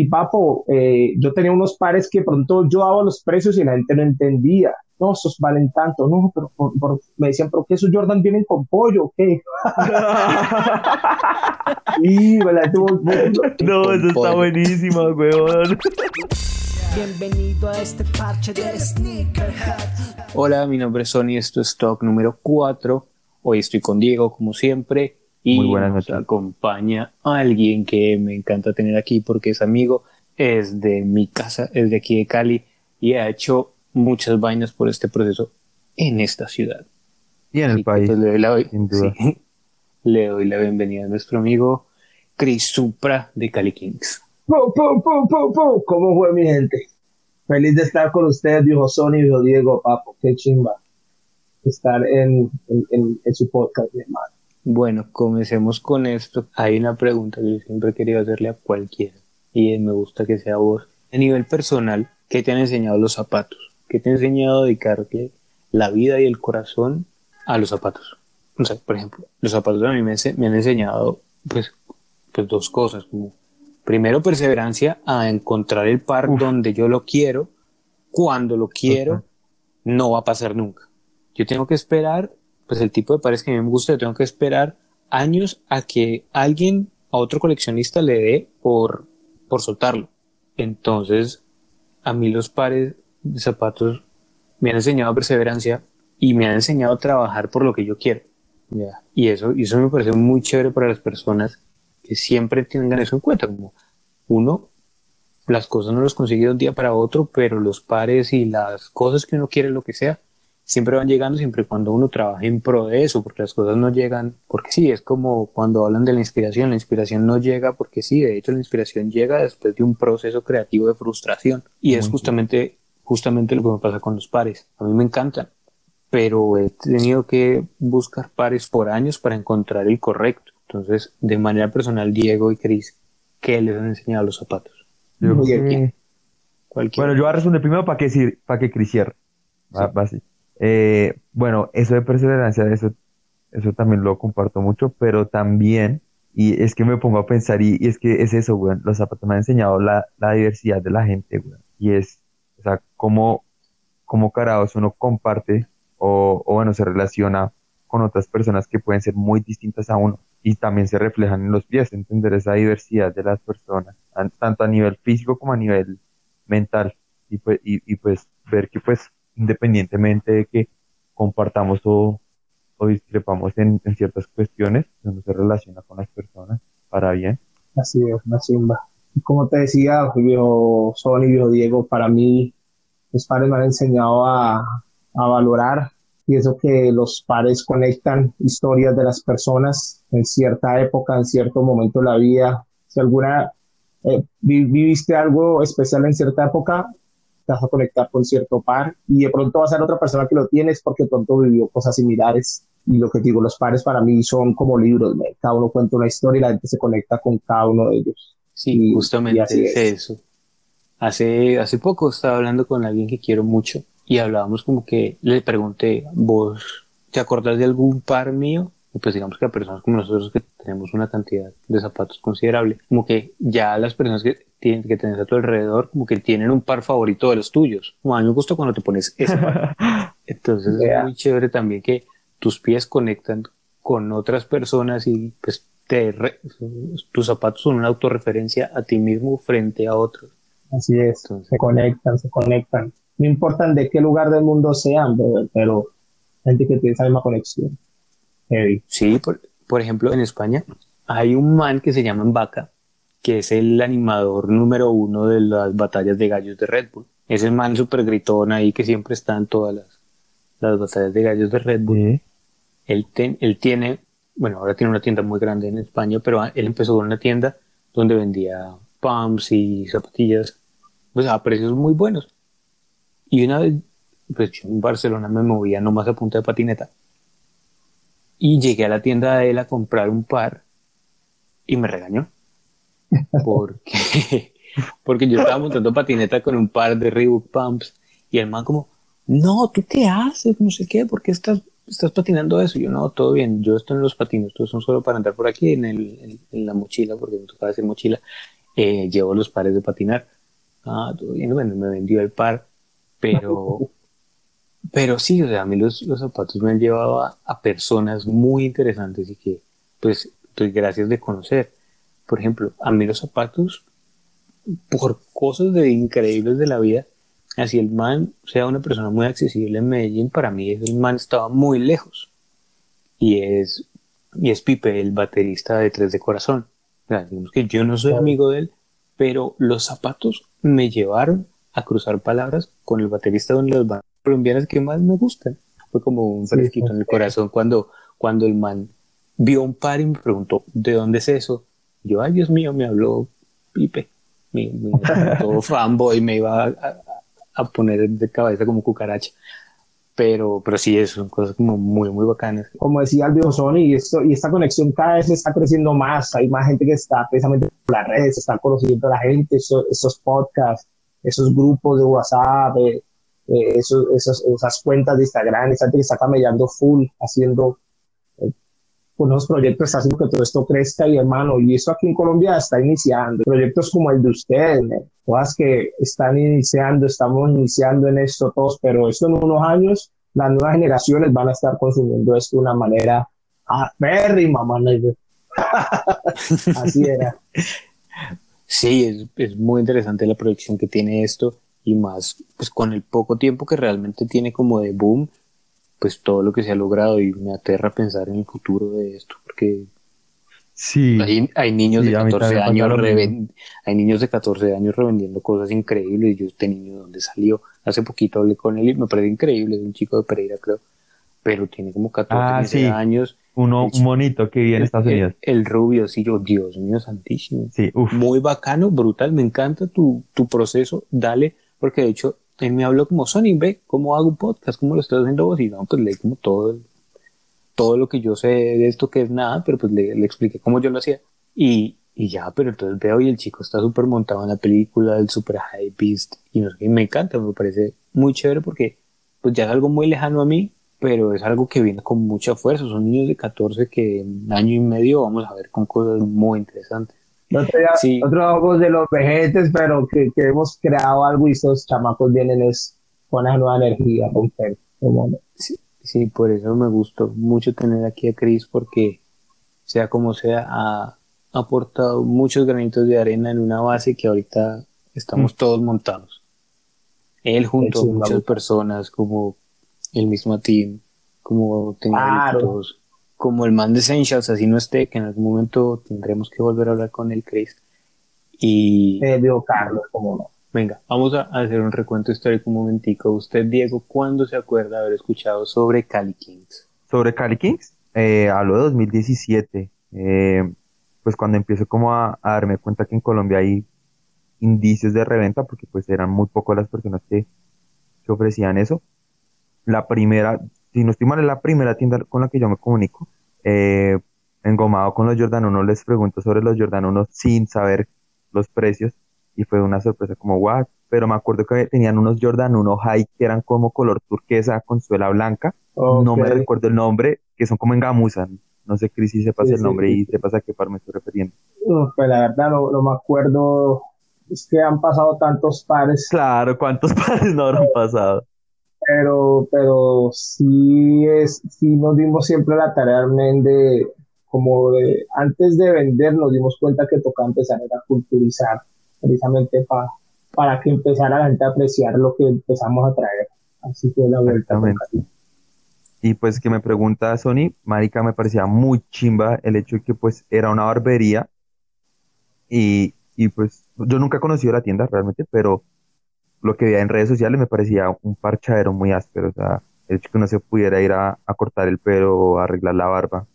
Y papo, eh, yo tenía unos pares que pronto yo daba los precios y la gente no entendía. No, esos valen tanto, no, pero me decían, pero que esos Jordan vienen con pollo, ¿o ¿qué? y, no, eso está buenísimo, weón. Bienvenido a este parche de Sneakerhead. Hola, mi nombre es Sony, esto es Talk número 4. Hoy estoy con Diego, como siempre, y Muy buenas nos acompaña alguien que me encanta tener aquí porque es amigo, es de mi casa, es de aquí de Cali y ha hecho muchas vainas por este proceso en esta ciudad. Y en el país. le, doy la, le doy la bienvenida a nuestro amigo Chris Supra de Cali Kings. ¿Cómo fue mi gente? Feliz de estar con ustedes, viejo Sony, viejo Diego, papo, qué chimba estar en, en, su podcast, mi hermano. Bueno, comencemos con esto. Hay una pregunta que yo siempre he querido hacerle a cualquiera y me gusta que sea vos. A nivel personal, ¿qué te han enseñado los zapatos? ¿Qué te ha enseñado a dedicarle la vida y el corazón a los zapatos? O sea, por ejemplo, los zapatos a mí me, me han enseñado pues, pues dos cosas, como primero perseverancia a encontrar el par donde yo lo quiero, cuando lo quiero, no va a pasar nunca. Yo tengo que esperar, pues el tipo de pares que a mí me gusta, yo tengo que esperar años a que alguien, a otro coleccionista le dé por, por soltarlo. Entonces, a mí los pares de zapatos me han enseñado perseverancia y me han enseñado a trabajar por lo que yo quiero. Y eso, y eso me parece muy chévere para las personas que siempre tengan eso en cuenta, como uno, las cosas no las consigue de un día para otro, pero los pares y las cosas que uno quiere, lo que sea, siempre van llegando siempre cuando uno trabaja en pro de eso, porque las cosas no llegan, porque sí, es como cuando hablan de la inspiración, la inspiración no llega porque sí, de hecho la inspiración llega después de un proceso creativo de frustración y es justamente, justamente lo que me pasa con los pares. A mí me encantan, pero he tenido que buscar pares por años para encontrar el correcto. Entonces, de manera personal, Diego y Cris, ¿qué les han enseñado los zapatos? Yo bueno, yo voy a resumir primero para que, para que Cris cierre. Eh, bueno, eso de perseverancia, eso, eso también lo comparto mucho, pero también, y es que me pongo a pensar, y, es que es eso, güey, los zapatos me han enseñado la, la diversidad de la gente, y es, o sea, cómo, cómo carados uno comparte o, o bueno, se relaciona con otras personas que pueden ser muy distintas a uno y también se reflejan en los pies, entender esa diversidad de las personas, tanto a nivel físico como a nivel mental y pues, y, pues ver que pues independientemente de que compartamos o, o discrepamos en, ciertas cuestiones, uno se relaciona con las personas para bien. Así es, una simba. Como te decía, viejo Sony, viejo Diego, para mí los padres me han enseñado a, a valorar Pienso que los pares conectan historias de las personas en cierta época, en cierto momento de la vida. Si alguna eh, viviste algo especial en cierta época, te vas a conectar con cierto par y de pronto va a ser otra persona que lo tienes porque pronto vivió cosas similares. Y lo que digo, los pares para mí son como libros, cada uno cuenta una historia y la gente se conecta con cada uno de ellos. Sí, justamente es. eso. Hace, hace poco estaba hablando con alguien que quiero mucho y hablábamos como que le pregunté, ¿vos te acordás de algún par mío? Y pues digamos que a personas como nosotros que tenemos una cantidad de zapatos considerable, como que ya las personas que tienen que tener a tu alrededor, como que tienen un par favorito de los tuyos. Como a mí me gusta cuando te pones ese par. Entonces es muy chévere también que tus pies conectan con otras personas y pues te tus zapatos son una autorreferencia a ti mismo frente a otros. Así es, se conectan, se conectan no importan de qué lugar del mundo sean, pero gente que tiene esa misma conexión. Sí, por, ejemplo, en España hay un man que se llama Vaca, que es el animador número uno de las batallas de gallos de Red Bull. Es el man súper gritón ahí que siempre está en todas las, las batallas de gallos de Red Bull. Él, él tiene, bueno, ahora tiene una tienda muy grande en España, pero él empezó con una tienda donde vendía pumps y zapatillas, pues a precios muy buenos. Y una vez, pues yo en Barcelona me movía nomás a punta de patineta. Y llegué a la tienda de él a comprar un par y me regañó. Porque, porque yo estaba montando patineta con un par de Reebok Pumps y el man como, no, ¿tú qué haces? No sé qué, ¿por qué estás, estás patinando eso? yo, no, todo bien, yo estoy en los patines, estos son solo para andar por aquí en, el, en, la mochila, porque me tocaba decir mochila. eh, llevo los pares de patinar. Ah, todo bien, bueno, me vendió el par, pero, pero sí, o sea, a mí los, los zapatos me han llevado a, a personas muy interesantes y que, pues, doy gracias de conocer. Por ejemplo, a mí los zapatos, por cosas de increíbles de la vida, así el man sea una persona muy accesible en Medellín, para mí el man estaba muy lejos. Y es, y es Pipe, el baterista de Tres de Corazón. O sea, digamos que yo no soy amigo de él, pero los zapatos me llevaron a cruzar palabras con el baterista de bandas colombianas que más me gustan. Fue como un fresquito en el corazón cuando, cuando el man vio un par y me preguntó, ¿de dónde es eso? Yo, ay Dios mío, me habló Pipe, mi, mi todo fanboy, me iba a, a, poner de cabeza como cucaracha. Pero, pero sí, son cosas como muy, muy bacanas. Como decía viejo Sony, y, esto, y esta conexión cada vez está creciendo más. Hay más gente que está precisamente por las redes, está conociendo a la gente, esos, esos podcasts, esos grupos de WhatsApp, eh, eh, esos, esos, esas cuentas de Instagram, esa gente que está camellando full, haciendo con los proyectos haciendo que todo esto crezca y hermano, y eso aquí en Colombia está iniciando. Proyectos como el de ustedes, todas que están iniciando, estamos iniciando en esto todos, pero esto en unos años las nuevas generaciones van a estar consumiendo esto de una manera aférrima, mamá. Así era. Sí, es, es, muy interesante la proyección que tiene esto y más pues con el poco tiempo que realmente tiene como de boom, pues todo lo que se ha logrado y me aterra pensar en el futuro de esto porque sí. hay, hay niños de 14 años hay niños de 14 años revendiendo cosas increíbles yo este niño donde salió hace poquito hablé con él y me pareció increíble es un chico de Pereira creo pero tiene como 14 ah, años uno un monito que vive en Estados Unidos. el, rubio sí yo Dios mío santísimo. Sí, muy bacano brutal me encanta tu, tu proceso dale porque de hecho él me habló como, Sony, ve cómo hago un podcast, cómo lo estás haciendo vos, y no, pues leí como todo, todo lo que yo sé de esto que es nada, pero pues le, expliqué cómo yo lo hacía, y, y ya, pero entonces veo y el chico está súper montado en la película, del super high beast, y no sé, me encanta, me parece muy chévere porque pues ya es algo muy lejano a mí, pero es algo que viene con mucha fuerza, son niños de 14 que en año y medio vamos a ver con cosas muy interesantes. No sí. ojos de los vejetes, pero que, que, hemos creado algo y esos chamacos vienen es con esa nueva energía, romper. Sí, sí, por eso me gustó mucho tener aquí a Chris, porque sea como sea, ha aportado muchos granitos de arena en una base que ahorita estamos mm. todos montados. Él junto a muchas personas, como el mismo team, como claro como el man de Essentials así no esté, que en algún momento tendremos que volver a hablar con el Chris. Y... Eh, Diego Carlos, como no. Venga, vamos a hacer un recuento histórico un momentico. Usted, Diego, ¿cuándo se acuerda haber escuchado sobre Cali Kings? Sobre Cali Kings, eh, hablo de 2017. Eh, pues cuando empiezo como a, darme cuenta que en Colombia hay indicios de reventa, porque pues eran muy pocas las personas que, que ofrecían eso. La primera, si no estoy mal, es la primera tienda con la que yo me comunico. Eh, engomado con los Jordan 1, les pregunto sobre los Jordan 1 sin saber los precios y fue una sorpresa como, what? Pero me acuerdo que tenían unos Jordan 1 High que eran como color turquesa con suela blanca. No me recuerdo el nombre, que son como en gamuza. No sé, Cris, si sepas el nombre y sepas a qué par me estoy refiriendo. pues la verdad no, me acuerdo. Es que han pasado tantos pares. Claro, ¿cuántos pares no habrán pasado? Pero, pero sí, es, sí nos dimos siempre la tarea de, como de, antes de vender nos dimos cuenta que tocaba empezar a culturizar, precisamente para para que empezara la gente a apreciar lo que empezamos a traer. Así que la vuelta. Y pues que me pregunta Sony, Marica, me parecía muy chimba el hecho de que pues era una barbería y, y pues yo nunca he conocido la tienda realmente, pero lo que veía en redes sociales me parecía un parchadero muy áspero, o sea, el hecho que uno se pudiera ir a, cortar el pelo o arreglar la barba,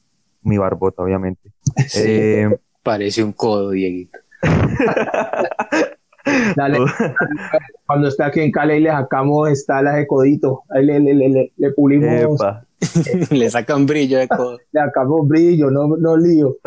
mi barbota obviamente. Eh, parece un codo, Dieguito. Dale, cuando está aquí en Cali le sacamos estalas de codito, ahí le, le, le, le pulimos. le sacan brillo de codo. Le sacamos brillo, no, no lío.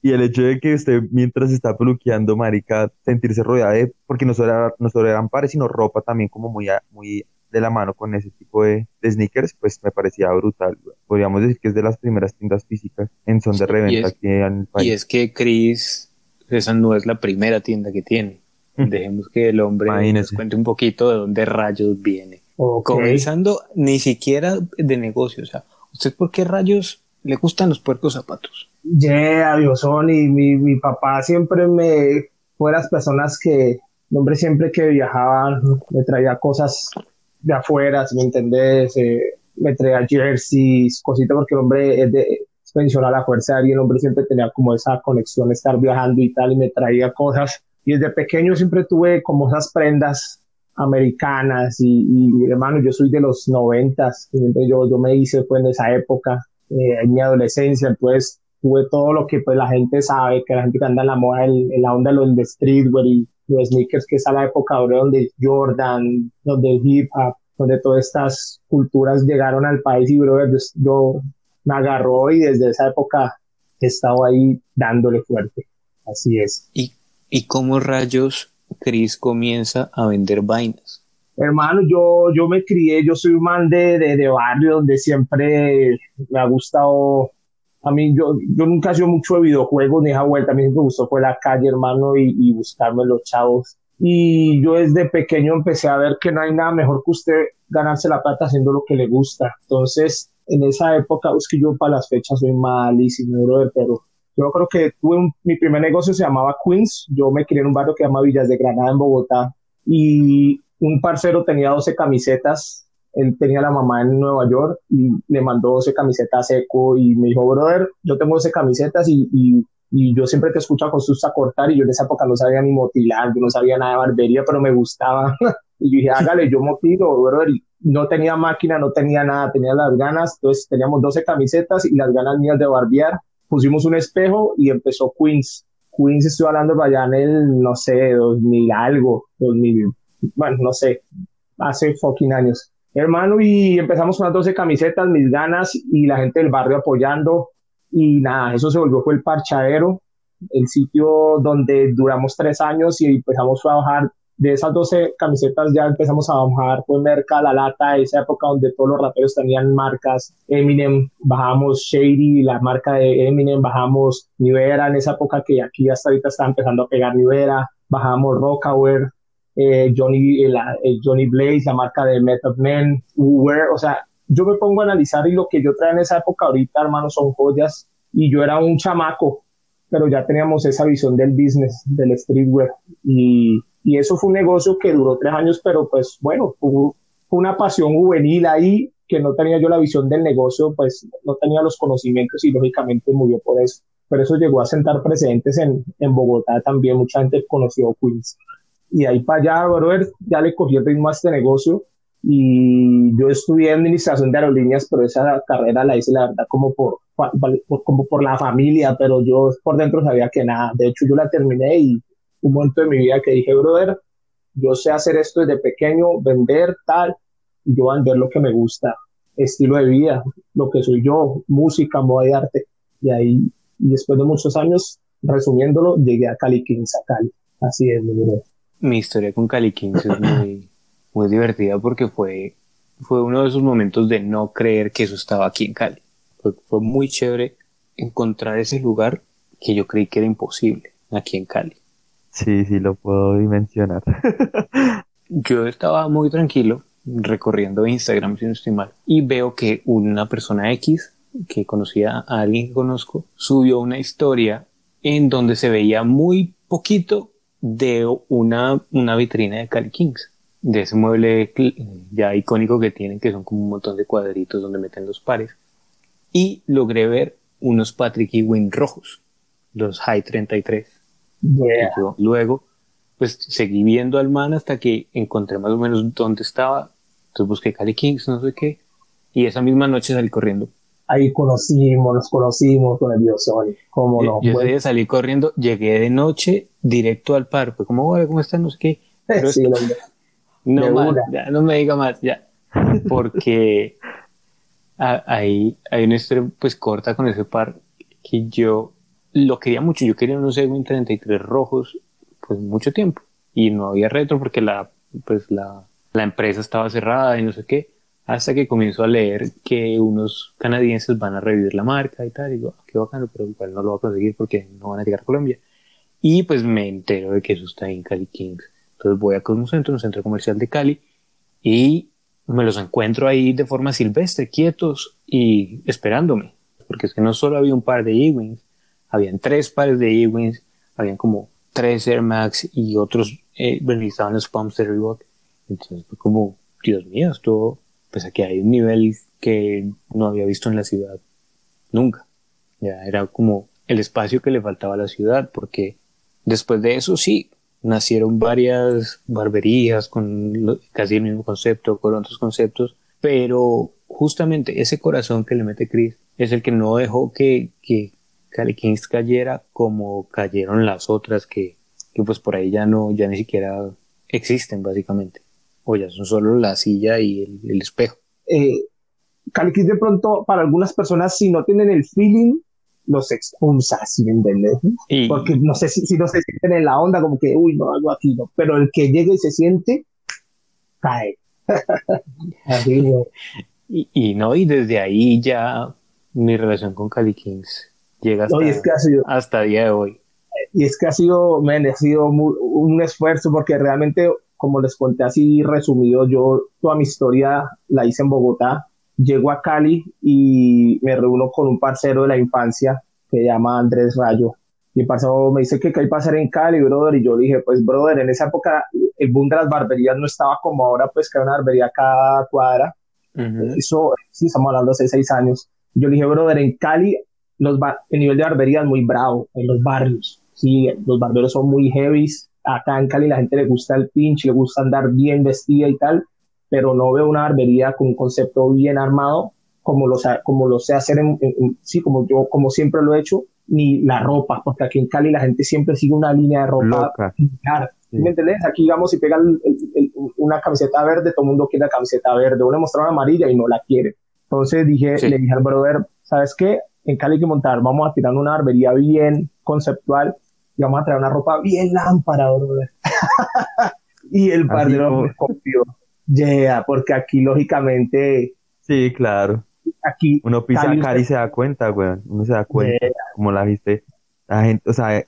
Y el hecho de que usted, mientras está peluqueando, marica, sentirse rodeada de, porque no solo, no solo eran pares, sino ropa también como muy, muy de la mano con ese tipo de, sneakers, pues me parecía brutal. Podríamos decir que es de las primeras tiendas físicas en son de reventa aquí en el país. Y es que Chris, esa no es la primera tienda que tiene. Mm. Dejemos que el hombre nos cuente un poquito de dónde rayos viene. Comenzando ni siquiera de negocio. O sea, ¿usted por qué rayos le gustan los puercos zapatos? Yeah, Sony, mi, mi papá siempre me fue las personas que, hombre siempre que viajaba me traía cosas de afuera, si me entendés, eh, me traía jerseys, cositas, porque el hombre es de es pensional a la fuerza de el hombre siempre tenía como esa conexión, estar viajando y tal, y me traía cosas. Y desde pequeño siempre tuve como esas prendas americanas y, y hermano, yo soy de los noventas, yo, yo me hice pues en esa época, eh, en mi adolescencia, entonces tuve todo lo que pues la gente sabe, que la gente que anda en la moda, en, la onda de los streetwear y los sneakers, que es a la época donde Jordan, donde hip hop, donde todas estas culturas llegaron al país y bro, yo me agarró y desde esa época he estado ahí dándole fuerte. Así es. ¿Y, y cómo rayos Chris comienza a vender vainas? Hermano, yo, yo me crié, yo soy un man de, de, barrio donde siempre me ha gustado a mí yo, yo nunca he mucho de videojuegos ni esa vuelta, a mí me gustó fue la calle, hermano, y, y, buscarme los chavos. Y yo desde pequeño empecé a ver que no hay nada mejor que usted ganarse la plata haciendo lo que le gusta. Entonces, en esa época, es que yo para las fechas soy malísimo, brother, pero yo creo que tuve mi primer negocio se llamaba Queens. Yo me crié en un barrio que se llama Villas de Granada en Bogotá y un parcero tenía 12 camisetas. Él tenía la mamá en Nueva York y le mandó 12 camisetas seco y me dijo, brother, yo tengo 12 camisetas y, y, y yo siempre te escucho a cortar y yo en esa época no sabía ni motilar, yo no sabía nada de barbería, pero me gustaba. y yo dije, hágale, yo motilo, brother. Y no tenía máquina, no tenía nada, tenía las ganas. Entonces teníamos 12 camisetas y las ganas mías de barbear pusimos un espejo y empezó Queens. Queens estoy hablando allá en el, no sé, 2000 algo, 2000, bueno, no sé, hace fucking años. Hermano, y empezamos con las 12 camisetas, mis ganas y la gente del barrio apoyando. Y nada, eso se volvió fue el parchadero, el sitio donde duramos tres años y empezamos a trabajar de esas 12 camisetas ya empezamos a bajar pues Merca, La Lata, esa época donde todos los raperos tenían marcas, Eminem, bajamos Shady, la marca de Eminem, bajamos Nivera en esa época que aquí hasta ahorita está empezando a pegar Nivera, bajamos Rockaware, eh, Johnny, eh, Johnny Blaze, la marca de Method Man, Wear, o sea, yo me pongo a analizar y lo que yo traía en esa época ahorita, hermano, son joyas y yo era un chamaco, pero ya teníamos esa visión del business, del streetwear y y eso fue un negocio que duró tres años, pero pues bueno, fue una pasión juvenil ahí que no tenía yo la visión del negocio, pues no tenía los conocimientos y lógicamente murió por eso. Pero eso llegó a sentar precedentes en, en Bogotá también, mucha gente conoció Queens. Y ahí para allá, brother, ya le cogí el ritmo a este negocio y yo estudié administración de aerolíneas, pero esa carrera la hice la verdad como por, por, como por la familia, pero yo por dentro sabía que nada. De hecho, yo la terminé y un momento de mi vida que dije, brother, yo sé hacer esto desde pequeño, vender tal, y yo vender lo que me gusta, estilo de vida, lo que soy yo, música, moda y arte. Y ahí, y después de muchos años, resumiéndolo, llegué a Cali Kings, a Cali. Así es, mi Mi historia con Cali Kings es muy, muy divertida porque fue, fue uno de esos momentos de no creer que eso estaba aquí en Cali. Fue, fue muy chévere encontrar ese lugar que yo creí que era imposible aquí en Cali. Sí, sí, lo puedo dimensionar. Yo estaba muy tranquilo recorriendo Instagram, si no estoy mal, y veo que una persona X, que conocía a alguien que conozco, subió una historia en donde se veía muy poquito de una, una vitrina de Cali Kings, de ese mueble ya icónico que tienen, que son como un montón de cuadritos donde meten los pares, y logré ver unos Patrick Ewing rojos, los High 33 luego, pues seguí viendo al man hasta que encontré más o menos dónde estaba. Entonces busqué Cali Kings, no sé qué. Y esa misma noche salí corriendo. Ahí conocimos, nos conocimos con el Biosol. ¿Cómo no? Yo ese salí corriendo, llegué de noche directo al par. Fue como, ¿cómo estás? No sé qué. Pero no, más, ya, no me diga más, ya. Porque ahí hay una historia pues corta con ese par que yo lo quería mucho. Yo quería unos Ewing 33 rojos, pues mucho tiempo. Y no había retro porque la, pues la, la empresa estaba cerrada y no sé qué. Hasta que comienzo a leer que unos canadienses van a revivir la marca y tal. Y digo, ah, qué bacano, pero igual no lo voy a conseguir porque no van a llegar a Colombia. Y pues me entero de que eso está en Cali Kings. Entonces voy a Cosmocentro, un centro comercial de Cali, y me los encuentro ahí de forma silvestre, quietos y esperándome. Porque es que no solo había un par de E-Wings, habían tres pares de E-Wings, habían como tres Air Max y otros eh, estaban los pumps de Reebok. Entonces fue como, Dios mío, esto, pues aquí hay un nivel que no había visto en la ciudad nunca. Ya era como el espacio que le faltaba a la ciudad, porque después de eso sí, nacieron varias barberías con casi el mismo concepto, con otros conceptos, pero justamente ese corazón que le mete Chris es el que no dejó que, que Cali cayera como cayeron las otras que, que pues por ahí ya no, ya ni siquiera existen básicamente, o ya son solo la silla y el, espejo. Eh, Cali Kings de pronto para algunas personas si no tienen el feeling los expulsa, si me entiendes? Porque no sé si, no se sienten en la onda, como que, uy, no, algo aquí no. Pero el que llega y se siente, cae. y, no, y desde ahí ya mi relación con Cali Kings llega hasta, hasta día de hoy. Y es que ha sido, men, ha sido un esfuerzo porque realmente, como les conté así resumido, yo toda mi historia la hice en Bogotá llego a Cali y me reúno con un parcero de la infancia que se llama Andrés Rayo. Mi parcero me dice que qué hay para hacer en Cali, brother, y yo le dije, pues, brother, en esa época el boom de las barberías no estaba como ahora, pues, que hay una barbería cada cuadra. Eso, sí, estamos hablando hace seis años. Yo le dije, brother, en Cali los el nivel de barbería es muy bravo en los barrios. Sí, los barberos son muy heavy. Acá en Cali la gente le gusta el pinche, le gusta andar bien vestida y tal pero no veo una barbería con un concepto bien armado como lo, como lo sé hacer en, sí, como yo, como siempre lo he hecho, ni la ropa, porque aquí en Cali la gente siempre sigue una línea de ropa. ¿Me entiendes? Aquí vamos y pegan una camiseta verde, todo el mundo quiere la camiseta verde, uno mostrar una amarilla y no la quiere. Entonces dije, le dije al brother, ¿sabes qué? En Cali hay que montar, vamos a tirar una barbería bien conceptual y vamos a traer una ropa bien lámpara, brother. y el barbero me confió Yeah, porque aquí lógicamente. Sí, claro. Aquí. Uno pisa Cali y se da cuenta, weón. Uno se da cuenta. Como la viste. La gente, o sea,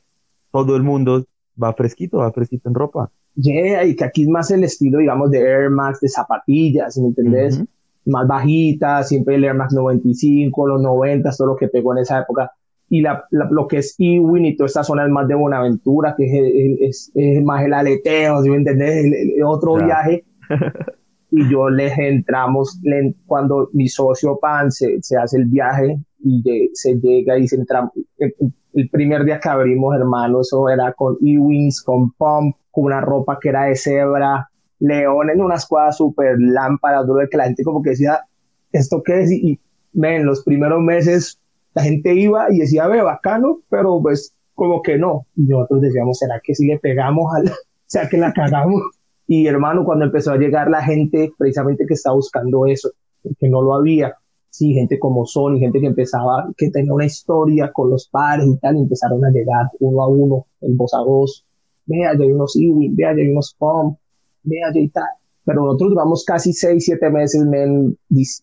todo el mundo va fresquito, va fresquito en ropa. Yeah, y que aquí es más el estilo, digamos, de Air Max, de zapatillas, ¿me entendés? Más bajita, siempre el Air Max 95, los 90, todo lo que pegó en esa época. Y la, lo que es Ewing y toda esta zona es más de Buenaventura, que es, es, más el aleteo, ¿sí ¿me entendés? El, otro viaje. Y yo les entramos cuando mi socio Pan se, hace el viaje y se llega y se entra el, primer día que abrimos hermano eso era con E-Wings con Pump con una ropa que era de cebra león en una escuadra súper lámpara duro de que la gente como que decía esto qué es y, en los primeros meses la gente iba y decía ve bacano pero pues como que no. Y nosotros decíamos será que si le pegamos al sea que la cagamos. Y hermano, cuando empezó a llegar la gente precisamente que estaba buscando eso, que no lo había, sí, gente como Sony, gente que empezaba, que tenía una historia con los pares y tal, y empezaron a llegar uno a uno, en voz a voz, vea, ya hay unos Ewing, vea, ya hay unos POM, vea, ya hay tal. Pero nosotros duramos casi seis, siete meses men,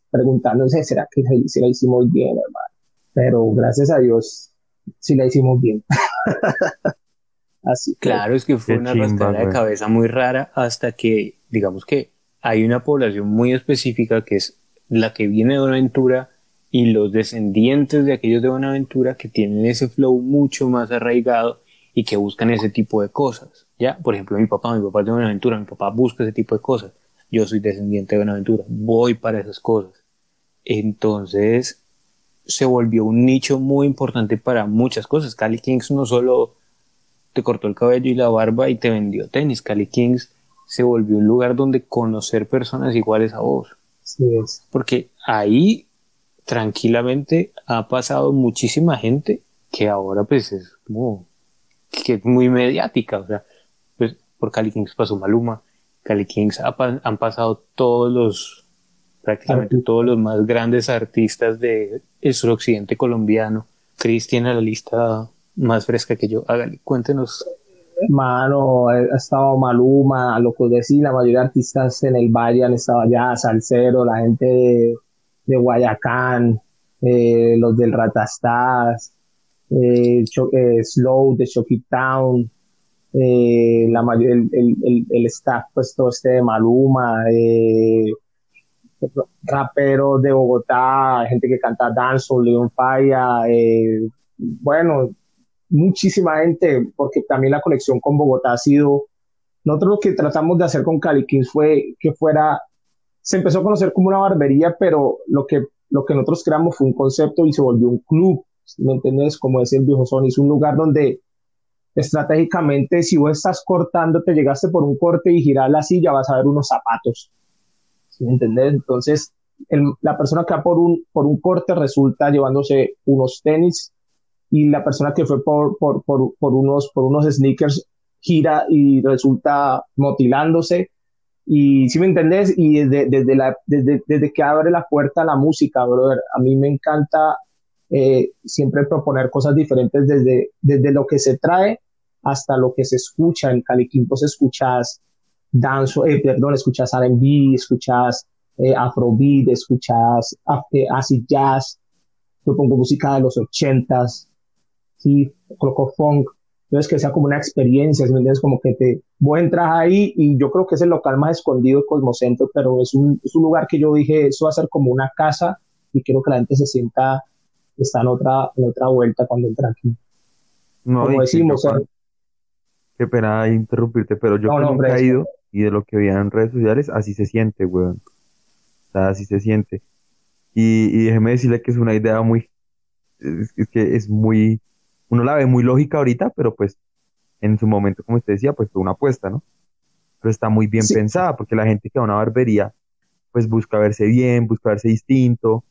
preguntándose, ¿será que si la hicimos bien, hermano? Pero gracias a Dios, sí la hicimos bien. claro, es que fue una rascada de cabeza muy rara hasta que, digamos que hay una población muy específica que es la que viene de Buenaventura y los descendientes de aquellos de Buenaventura que tienen ese flow mucho más arraigado y que buscan ese tipo de cosas. Ya, por ejemplo, mi papá, mi papá es de Buenaventura, mi papá busca ese tipo de cosas. Yo soy descendiente de Buenaventura, voy para esas cosas. Entonces, se volvió un nicho muy importante para muchas cosas. Cali Kings no solo te cortó el cabello y la barba y te vendió tenis. Cali Kings se volvió un lugar donde conocer personas iguales a vos. Porque ahí tranquilamente ha pasado muchísima gente que ahora pues es como que es muy mediática. O sea, pues por Cali Kings pasó Maluma, Cali Kings han pasado todos los prácticamente todos los más grandes artistas de el suroccidente colombiano. Chris tiene la lista más fresca que yo. Hágale, cuéntenos. Mano, ha estado Maluma, lo que decir, la mayoría de artistas en el Valle han estado allá, Salcero, la gente de, Guayacán, eh, los del Ratastás, eh, eh, Slow de Shocky Town, eh, la el, el, el, staff, pues todo este de Maluma, eh, raperos de Bogotá, gente que canta Dancehall, Leon Falla, eh, bueno, muchísima gente, porque también la conexión con Bogotá ha sido, nosotros lo que tratamos de hacer con Cali Kings fue que fuera, se empezó a conocer como una barbería, pero lo que, lo que nosotros creamos fue un concepto y se volvió un club, ¿me entiendes? Como decía el viejo Sony, es un lugar donde estratégicamente, si vos estás cortando, te llegaste por un corte y giras la silla, vas a ver unos zapatos. ¿Sí me entendés? Entonces, la persona que va por un, por un corte resulta llevándose unos tenis y la persona que fue por, por, por, por unos, por unos sneakers gira y resulta motilándose. Y si me entendés, y desde, desde, la, desde, desde que abre la puerta a la música, brother, a mí me encanta eh, siempre proponer cosas diferentes desde, desde lo que se trae hasta lo que se escucha. En Cali Quintos escuchas danzo, eh, perdón, escuchas R&B, escuchas eh, afrobeat, escuchas eh, acid jazz, yo pongo música de los ochentas, sí, coloco funk, entonces que sea como una experiencia, ¿me entiendes? Como que te, vos entras ahí y yo creo que es el local más escondido de Cosmocentro, pero es un, es un lugar que yo dije, eso va a ser como una casa y quiero que la gente se sienta, está en otra, en otra vuelta cuando entra aquí. No, como decimos, Qué pena interrumpirte, pero yo no, he ido y de lo que veía en redes sociales, así se siente, weón. O sea, así se siente. Y, y déjeme decirle que es una idea muy, es, que es muy, uno la ve muy lógica ahorita, pero pues en su momento, como usted decía, pues fue una apuesta, ¿no? Pero está muy bien pensada, porque la gente que va a una barbería, pues busca verse bien, busca verse distinto,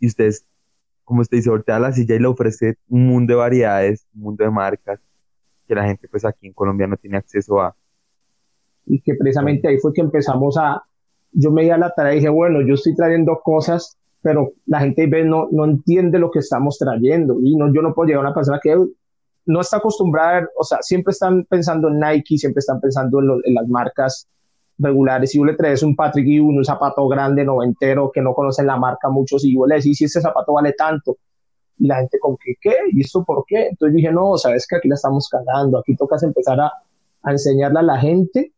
y ustedes, como usted dice, voltea a la silla y le ofrece un mundo de variedades, un mundo de marcas, que la gente pues aquí en Colombia no tiene acceso a. Y que precisamente ahí fue que empezamos a, yo me di a la tarea y dije, bueno, yo estoy trayendo cosas, pero la gente ve, no, no entiende lo que estamos trayendo. Y no, yo no puedo llegar a una persona que no está acostumbrada, o sea, siempre están pensando en Nike, siempre están pensando en, las marcas regulares. Si tú le traes un Patrick y un zapato grande, noventero, que no conocen la marca muchos, y vos le decís si ese zapato vale tanto, y la gente con que, ¿qué? ¿Y esto por qué? Entonces dije, no, sabes que aquí la estamos cagando, aquí tocas empezar a, a enseñarle a la gente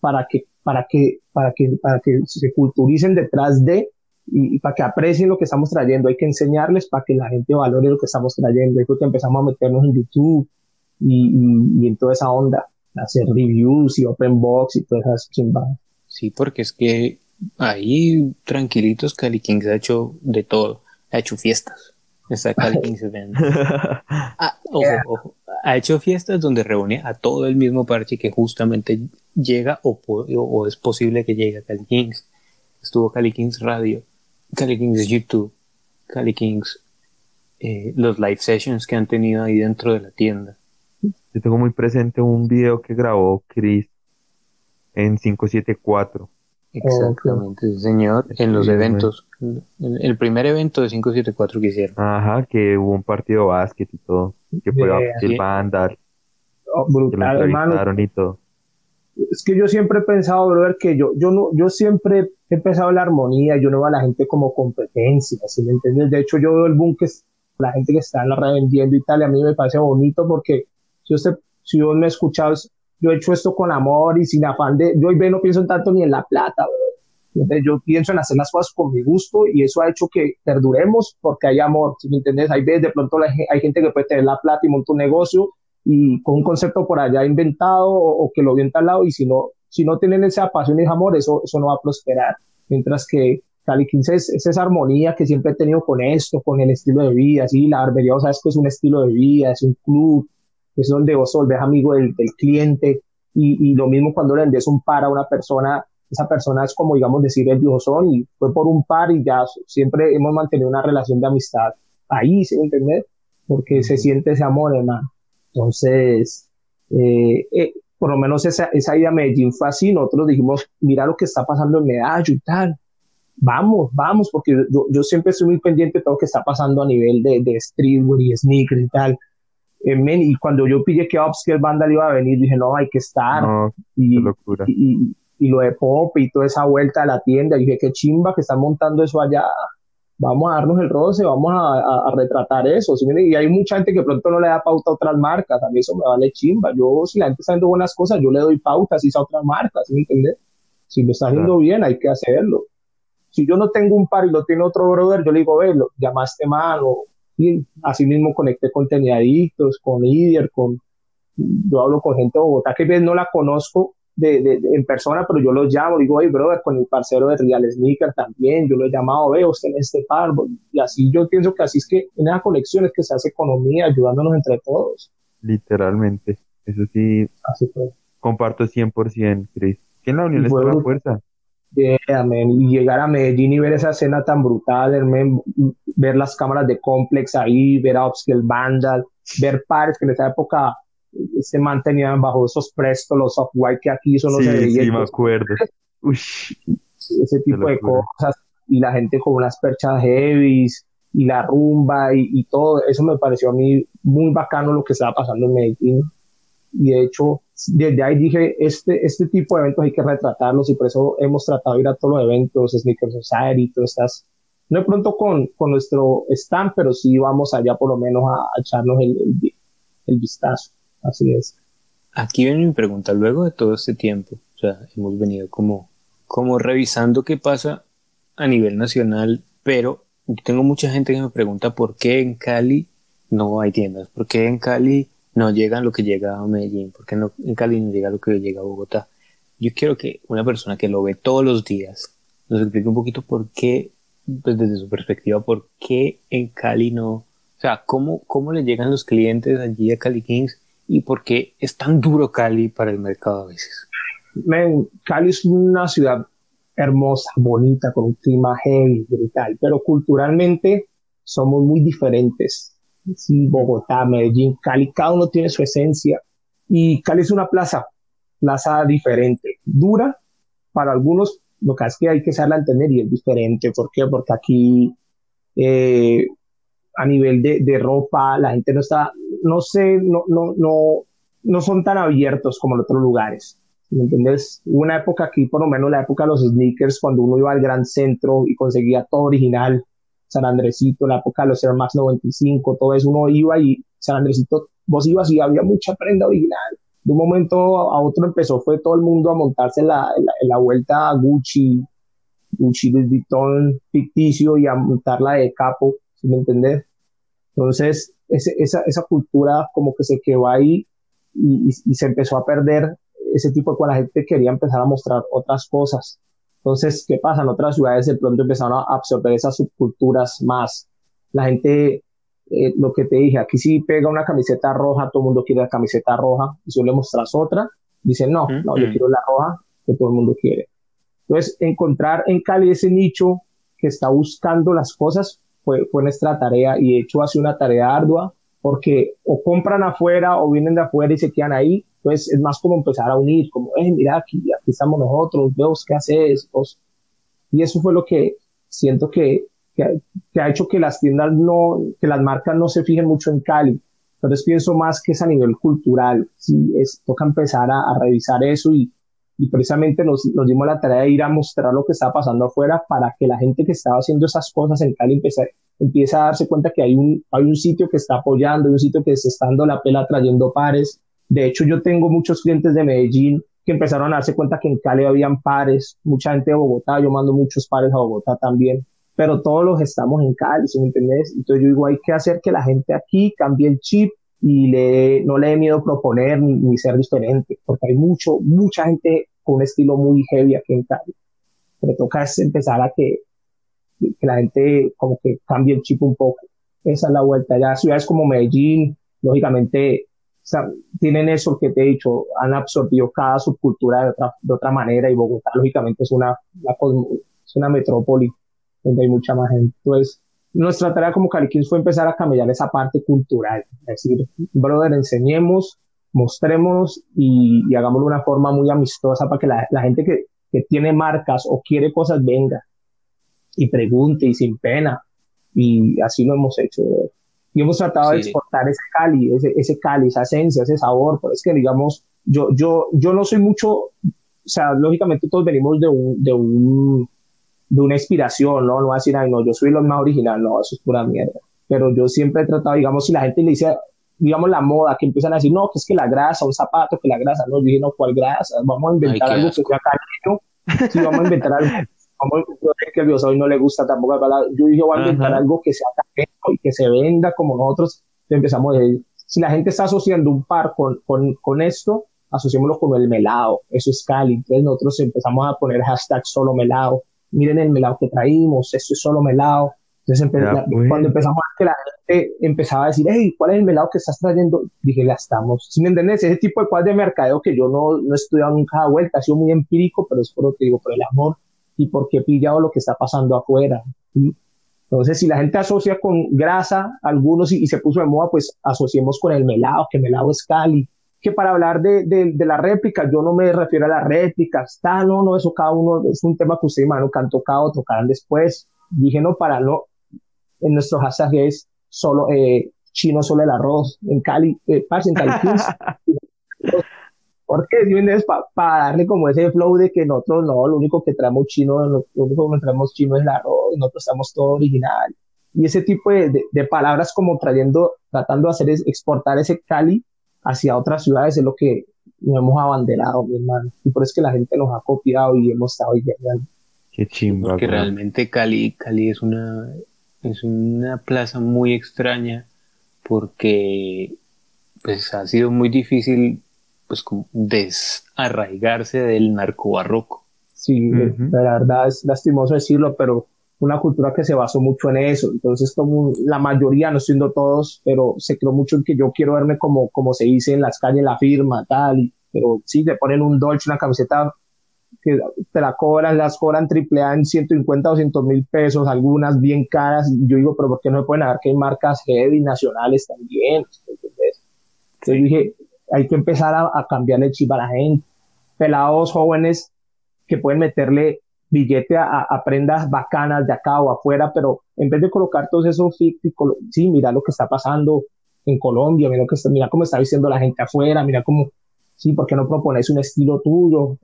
para que, para que, para que, para que se culturicen detrás de y, para que aprecien lo que estamos trayendo. Hay que enseñarles para que la gente valore lo que estamos trayendo. Ahí fue que empezamos a meternos en YouTube y, y, en toda esa onda, hacer reviews y open box y todas esas chimbadas. Sí, porque es que ahí tranquilitos Cali Kings ha hecho de todo. Ha hecho fiestas, Está ah, Ha hecho fiestas donde reúne a todo el mismo parche que justamente llega o, o es posible que llegue a Cali Kings. Estuvo Cali Kings Radio, Cali Kings YouTube, Cali Kings, eh, los live sessions que han tenido ahí dentro de la tienda. Yo tengo muy presente un video que grabó Chris en 574 Exactamente, señor, en los eventos. El, primer evento de 574 que hicieron. Ajá, que hubo un partido de básquet y todo. Que fue el Vandal. Oh, brutal, hermano. Y todo. Es que yo siempre he pensado, brother, que yo, yo no, yo siempre he pensado en la armonía, yo no veo a la gente como competencia, ¿sí me entiendes? De hecho, yo veo el boom que la gente que está en la red vendiendo y tal, y a mí me parece bonito porque si usted, si vos me escuchas yo he hecho esto con amor y sin afán de, yo hoy no pienso tanto ni en la plata, yo pienso en hacer las cosas con mi gusto y eso ha hecho que perduremos porque hay amor, si me entiendes? Hay veces de pronto hay gente que puede tener la plata y monta un negocio y con un concepto por allá inventado o, que lo vio en tal lado y si no, si no tienen esa pasión y ese amor, eso, eso no va a prosperar. Mientras que Cali 15 es, esa armonía que siempre he tenido con esto, con el estilo de vida, sí, la barbería, sabes que es un estilo de vida, es un club, es donde vos volvés amigo del, cliente y, y, lo mismo cuando le vendes un par a una persona, esa persona es como, digamos, decir el son y fue por un par y ya siempre hemos mantenido una relación de amistad ahí, ¿sí me Porque se siente ese amor, hermano. Entonces, eh, eh, por lo menos esa, esa ida a Medellín fue así, nosotros dijimos, mira lo que está pasando en Medallo y tal, vamos, vamos, porque yo, yo, siempre estoy muy pendiente de todo lo que está pasando a nivel de, de streetwear y sneakers y tal, eh, y cuando yo pillé que Upscale Banda iba a venir, dije, no, hay que estar. y, Y, lo de pop y toda esa vuelta a la tienda, dije, qué chimba que están montando eso allá. vamos a darnos el roce, vamos a, retratar eso. Y hay mucha gente que pronto no le da pauta a otras marcas, a mí eso me vale chimba. Yo, si la gente está haciendo buenas cosas, yo le doy pautas a otras marcas, ¿sí me entiendes? Si lo está haciendo bien, hay que hacerlo. Si yo no tengo un par y lo tiene otro brother, yo le digo, ve, llamaste mano. Y así mismo conecté con Teniaditos, con Idier, con, yo hablo con gente de Bogotá que no la conozco, de, en persona, pero yo los llamo, digo, hey, brother, con el parcero de Real Sneaker también, yo lo he llamado, veo usted en este par, y así yo pienso que así es que en esa conexión es que se hace economía, ayudándonos entre todos. Literalmente, eso sí, así fue. comparto 100%, Chris. Que en la unión está la fuerza. Y llegar a Medellín y ver esa escena tan brutal, ver las cámaras de Complex ahí, ver a Upscale Vandal, ver pares que en esa época se mantenían bajo esos prestos, los off-white que aquí son los sí, Sí, me acuerdo. ese tipo de cosas. Y la gente con unas perchas heavies y la rumba y, todo. Eso me pareció a mí muy bacano lo que estaba pasando en Medellín. Y de hecho, desde ahí dije, este, este tipo de eventos hay que retratarlos y por eso hemos tratado de ir a todos los eventos, Sneaker Society, todas estas no de pronto con, con, nuestro stand, pero sí vamos allá por lo menos a, echarnos el, el, vistazo. Así es. Aquí viene mi pregunta, luego de todo este tiempo, o sea, hemos venido como, como revisando qué pasa a nivel nacional, pero tengo mucha gente que me pregunta por qué en Cali no hay tiendas, por qué en Cali no llegan lo que llega a Medellín, por qué no, en Cali no llega lo que llega a Bogotá. Yo quiero que una persona que lo ve todos los días nos explique un poquito por qué, pues desde su perspectiva, por qué en Cali no, o sea, cómo, cómo le llegan los clientes allí a Cali Kings y por qué es tan duro Cali para el mercado a veces. Cali es una ciudad hermosa, bonita, con un clima heavy, brutal, pero culturalmente somos muy diferentes. Sí, Bogotá, Medellín, Cali, cada uno tiene su esencia y Cali es una plaza, plaza diferente, dura para algunos, lo que es que hay que saberla entender y es diferente. ¿Por qué? Porque aquí eh, a nivel de, de, ropa la gente no está no sé, no, no, no, no son tan abiertos como en otros lugares. ¿Me entiendes? Hubo una época aquí, por lo menos la época de los sneakers, cuando uno iba al gran centro y conseguía todo original, San Andresito, la época de los Air Max 95, todo eso, uno iba y San Andresito, vos ibas y había mucha prenda original. De un momento a otro empezó, fue todo el mundo a montarse la, la, vuelta a Gucci, Gucci Louis Vuitton ficticio y a montarla de capo, si me entendés? Entonces, esa, esa cultura como que se quedó ahí y, y, se empezó a perder ese tipo de cuando la gente quería empezar a mostrar otras cosas. Entonces, ¿qué pasa? En otras ciudades de pronto empezaron a absorber esas subculturas más. La gente, eh, lo que te dije, aquí si pega una camiseta roja, todo el mundo quiere la camiseta roja, y si le mostras otra, dicen, no, no, yo quiero la roja que todo el mundo quiere. Entonces, encontrar en Cali ese nicho que está buscando las cosas fue, fue nuestra tarea y de hecho hace una tarea ardua porque o compran afuera o vienen de afuera y se quedan ahí. Entonces es más como empezar a unir, como, eh, mira, aquí, aquí estamos nosotros, vemos qué haces. Y eso fue lo que siento que, que, ha hecho que las tiendas no, que las marcas no se fijen mucho en Cali. Entonces pienso más que es a nivel cultural. Sí, es, toca empezar a, revisar eso y, y precisamente nos, nos, dimos la tarea de ir a mostrar lo que estaba pasando afuera para que la gente que estaba haciendo esas cosas en Cali empiece, a darse cuenta que hay un, hay un sitio que está apoyando, hay un sitio que se está dando la pela trayendo pares. De hecho, yo tengo muchos clientes de Medellín que empezaron a darse cuenta que en Cali habían pares, mucha gente de Bogotá, yo mando muchos pares a Bogotá también, pero todos los estamos en Cali, ¿sí me entiendes? Entonces yo digo, hay que hacer que la gente aquí cambie el chip y le, no le dé miedo proponer ni, ser diferente, porque hay mucho, mucha gente con un estilo muy heavy aquí en Cali. Pero toca empezar a que, que la gente como que cambie el chip un poco. Esa es la vuelta. Ya ciudades como Medellín, lógicamente, tienen eso que te he dicho, han absorbido cada subcultura de otra, de otra manera y Bogotá, lógicamente, es una, es una metrópoli donde hay mucha más gente. Entonces, nuestra tarea como Caliquins fue empezar a cambiar esa parte cultural. Es decir, brother, enseñemos, mostrémonos y, y hagámoslo de una forma muy amistosa para que la, gente que, tiene marcas o quiere cosas venga y pregunte y sin pena. Y así lo hemos hecho. Y hemos tratado de exportar ese cali, ese, ese cali, esa esencia, ese sabor. Pero es que, digamos, yo, yo, yo no soy mucho, o sea, lógicamente todos venimos de un, de un de una inspiración, ¿no? No va a decir, ay, no, yo soy lo más original, no, eso es pura mierda. Pero yo siempre he tratado, digamos, si la gente le dice, digamos, la moda, que empiezan a decir, no, que es que la grasa, un zapato, que la grasa, no, yo dije, no, ¿cuál grasa? Vamos a inventar algo que sea cariño, sí, vamos a inventar algo, vamos, yo sé que a hoy no le gusta tampoco la palabra, yo dije, voy a inventar algo que sea cariño y que se venda como nosotros empezamos a decir, si la gente está asociando un par con, con, con esto, asociémoslo con el melado, eso es Cali, entonces nosotros empezamos a poner hashtag solo melado, miren el melado que traímos, esto es solo melado, entonces cuando empezamos a que la gente empezaba a decir, hey, ¿cuál es el melado que estás trayendo? Dije, la estamos, si me entiendes? Ese tipo de cosas de mercadeo que yo no, no he estudiado nunca a vuelta, ha sido muy empírico, pero es por lo que digo, por el amor y porque he pillado lo que está pasando afuera. Entonces, si la gente asocia con grasa algunos y, se puso de moda, pues asociemos con el melado, que melado es Cali. Que para hablar de, de, la réplica, yo no me refiero a la réplica, está, no, no, eso cada uno es un tema que ustedes, mano, que han tocado, tocarán después. Dije, no, para no, en nuestro hashtag es solo, eh, chino solo el arroz, en Cali, eh, en Cali Porque es para darle como ese flow de que nosotros no, lo único que traemos chino, lo, único que traemos chino es el arroz, nosotros estamos todo original. Y ese tipo de, de, palabras como trayendo, tratando de hacer es exportar ese Cali hacia otras ciudades es lo que nos hemos abanderado, mi hermano. Y por eso es que la gente nos ha copiado y hemos estado llegando. Qué chimba. Porque realmente Cali, Cali es una, es una plaza muy extraña porque pues ha sido muy difícil pues como desarraigarse del narco barroco. Sí, la verdad es lastimoso decirlo, pero una cultura que se basó mucho en eso. Entonces, como la mayoría, no siendo todos, pero se creó mucho en que yo quiero verme como, como se dice en las calles, la firma, tal. Y, pero sí, te ponen un Dolce, una camiseta que te la cobran, las cobran triple A en 150 o 200 mil pesos, algunas bien caras. Yo digo, pero ¿por qué no me pueden dar que hay marcas heavy nacionales también? Entonces, yo dije, hay que empezar a, cambiarle el chip a la gente. Pelados jóvenes que pueden meterle billete a, prendas bacanas de acá o afuera, pero en vez de colocar todos esos fictos, sí, mira lo que está pasando en Colombia, mira, que está, mira cómo está diciendo la gente afuera, mira cómo, sí, ¿por qué no propones un estilo tuyo?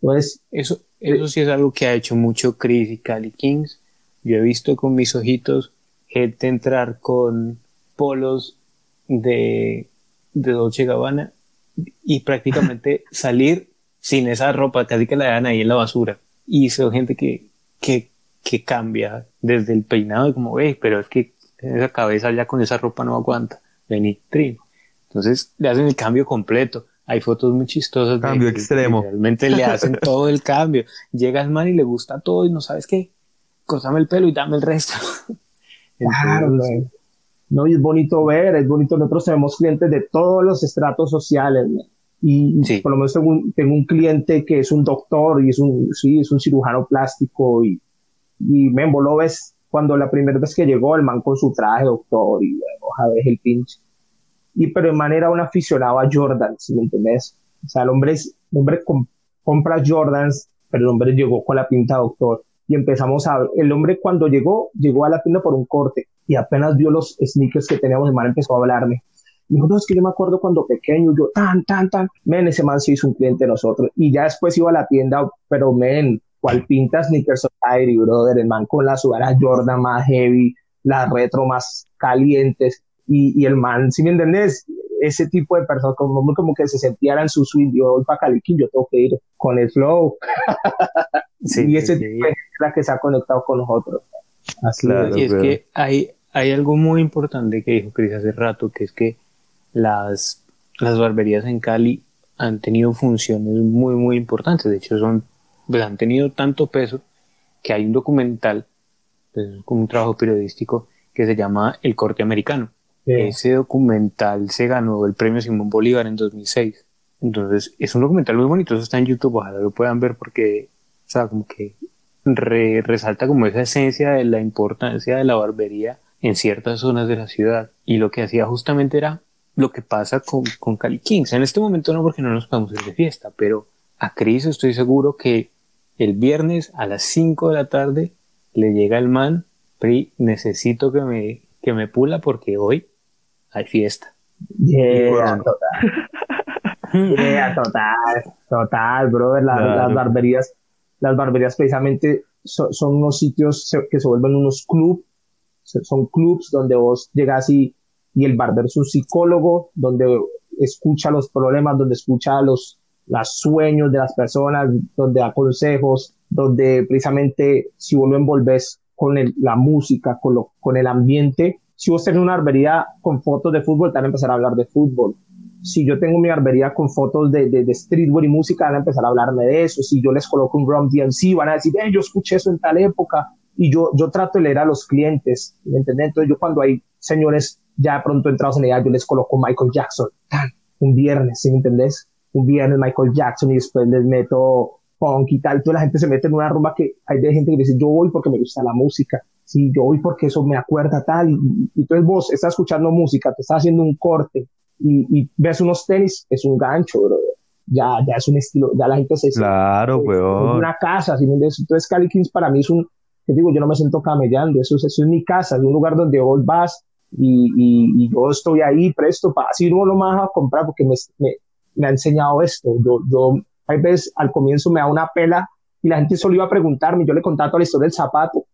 entonces, eso, eso sí es algo que ha hecho mucho Chris y Cali Kings. Yo he visto con mis ojitos gente entrar con polos de de Dolce Gabbana y prácticamente salir sin esa ropa, casi que la dejan ahí en la basura. Y son gente que, que, que cambia desde el peinado, y como, ve, pero es que esa cabeza ya con esa ropa no aguanta. Vení, trim. Entonces le hacen el cambio completo. Hay fotos muy chistosas. Cambio extremo. Realmente le hacen todo el cambio. Llega el man y le gusta todo y no sabes qué. Cósame el pelo y dame el resto. claro, ¿no? Y es bonito ver, es bonito, nosotros tenemos clientes de todos los estratos sociales, Y por lo menos tengo un, tengo un, cliente que es un doctor y es un, sí, es un cirujano plástico y, y me lo ves cuando la primera vez que llegó el man con su traje doctor y bueno, ver el pinche. Y pero de manera un aficionado a Jordan, si me entiendes. O sea, el hombre, es, el hombre compra Jordans, pero el hombre llegó con la pinta doctor. Y empezamos a, el hombre cuando llegó, llegó a la tienda por un corte y apenas vio los sneakers que teníamos, el man empezó a hablarme. Dijo, no, es que yo me acuerdo cuando pequeño, yo tan, tan, tan, men, ese man se hizo un cliente de nosotros. Y ya después iba a la tienda, pero men, ¿cuál pinta Sneakers Society, brother? El man con la sudara Jordan más heavy, las retro más calientes. Y, y el man, si me entendés, ese tipo de personas, como, como que se sentían en su swing, yo voy para Caliquín, yo tengo que ir con el flow. Sí, y ese tipo es la que se ha conectado con nosotros. Así y es que hay, hay algo muy importante que dijo Cris hace rato, que es que las, las barberías en Cali han tenido funciones muy, muy importantes. De hecho, son, pues, han tenido tanto peso que hay un documental, pues, como un trabajo periodístico, que se llama El Corte Americano. Ese documental se ganó el premio Simón Bolívar en 2006. Entonces, es un documental muy bonito, eso está en YouTube, ojalá lo puedan ver porque, o sea, como que resalta como esa esencia de la importancia de la barbería en ciertas zonas de la ciudad. Y lo que hacía justamente era lo que pasa con, con Cali Kings. En este momento no, porque no nos podemos ir de fiesta, pero a Chris estoy seguro que el viernes a las 5 de la tarde le llega el man, Pri, necesito que me, que me pula porque hoy hay fiesta. Yeah, total. yeah, total, total, brother. las barberías, las barberías precisamente son unos sitios que se vuelven unos clubs, son clubs donde vos llegas y, y el barbero es un psicólogo, donde escucha los problemas, donde escucha los, los sueños de las personas, donde da consejos, donde precisamente si vos lo envolves con la música, con, lo, con el ambiente, si vos tenés una barbería con fotos de fútbol, te van a empezar a hablar de fútbol. Si yo tengo mi barbería con fotos de, de, de streetwear y música, van a empezar a hablarme de eso. Si yo les coloco un Rum DMC, van a decir, eh, yo escuché eso en tal época. Y yo, yo trato de leer a los clientes, ¿me entiendes? Entonces yo cuando hay señores ya pronto entrados en edad, yo les coloco Michael Jackson, un viernes, ¿sí me entendés? Un viernes Michael Jackson y después les meto punk y tal, toda la gente se mete en una rumba que hay de gente que dice, yo voy porque me gusta la música, sí, yo voy porque eso me acuerda tal, y, entonces vos estás escuchando música, te estás haciendo un corte y, y ves unos tenis, es un gancho, bro. Ya, ya es un estilo, ya la gente se Claro, weón. una casa, ¿sí? entonces Cali Kings para mí es un, te digo, yo no me siento camellando, eso, eso es mi casa, es un lugar donde vos vas y, y, y yo estoy ahí presto para, así no lo más a comprar porque me, me, me ha enseñado esto, yo, yo hay veces al comienzo me da una pela y la gente solo iba a preguntarme, yo le contaba toda la historia del zapato.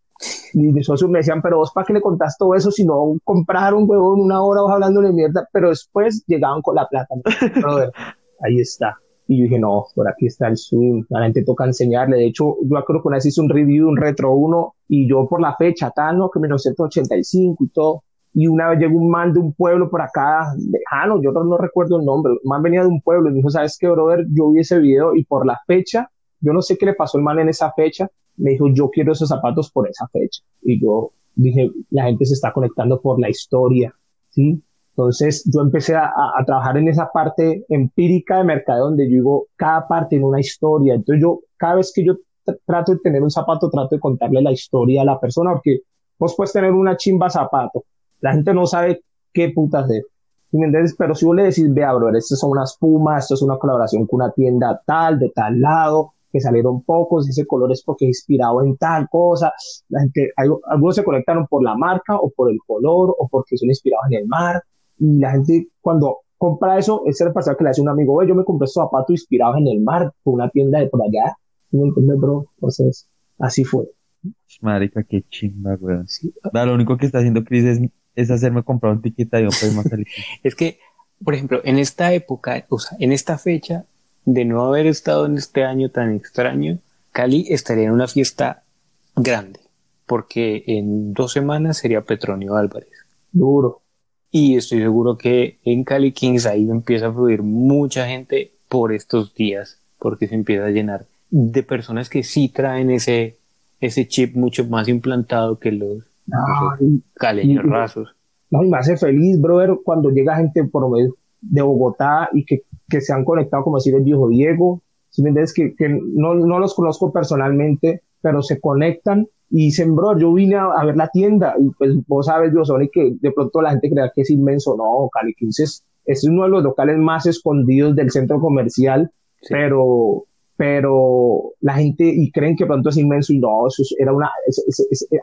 Y mis socios me decían, pero vos para qué le contás todo eso si no compraron huevón una hora vos hablando de mierda, pero después llegaban con la plata. ahí está. Y yo dije, no, por aquí está el swing, la gente toca enseñarle. De hecho, yo creo que una vez hice un review, un retro 1, y yo por la fecha, tal, ¿no? Que 1985 y todo. Y una vez llegó un man de un pueblo por acá, lejano, yo no, recuerdo el nombre, el man venía de un pueblo y me dijo, ¿sabes qué, brother? Yo vi ese video y por la fecha, yo no sé qué le pasó al man en esa fecha, me dijo, yo quiero esos zapatos por esa fecha. Y yo dije, la gente se está conectando por la historia, ¿sí? Entonces yo empecé a, trabajar en esa parte empírica de mercado donde yo digo, cada parte en una historia. Entonces yo, cada vez que yo trato de tener un zapato, trato de contarle la historia a la persona, porque vos puedes tener una chimba zapato, la gente no sabe qué puta hacer. me entiendes? Pero si vos le decís, vea, bro, estas son unas pumas, esto es una colaboración con una tienda tal, de tal lado, que salieron pocos, ese color es porque es inspirado en tal cosa. La gente, algunos se conectaron por la marca o por el color o porque son inspirados en el mar. Y la gente, cuando compra eso, es el pasado que le hace un amigo, ve, yo me compré estos zapatos inspirados en el mar por una tienda de por allá. ¿Me entiendes, bro? Entonces, así fue. Marica, qué chimba, güey. lo único que está haciendo Chris es es hacerme comprar un ticket de un más Es que, por ejemplo, en esta época, o sea, en esta fecha, de no haber estado en este año tan extraño, Cali estaría en una fiesta grande, porque en dos semanas sería Petronio Álvarez. Duro. Y estoy seguro que en Cali Kings ahí empieza a fluir mucha gente por estos días, porque se empieza a llenar de personas que sí traen ese, ese chip mucho más implantado que los caleños rasos. No, y me hace feliz, brother, cuando llega gente por medio de Bogotá y que, que se han conectado, como decir el viejo Diego, si me entiendes, que, que no, no, los conozco personalmente, pero se conectan y dicen, bro, yo vine a, ver la tienda y pues vos sabes, Dios, que de pronto la gente crea que es inmenso, no, Cali 15 es, es uno de los locales más escondidos del centro comercial, pero pero la gente y creen que pronto es inmenso y no, eso era una,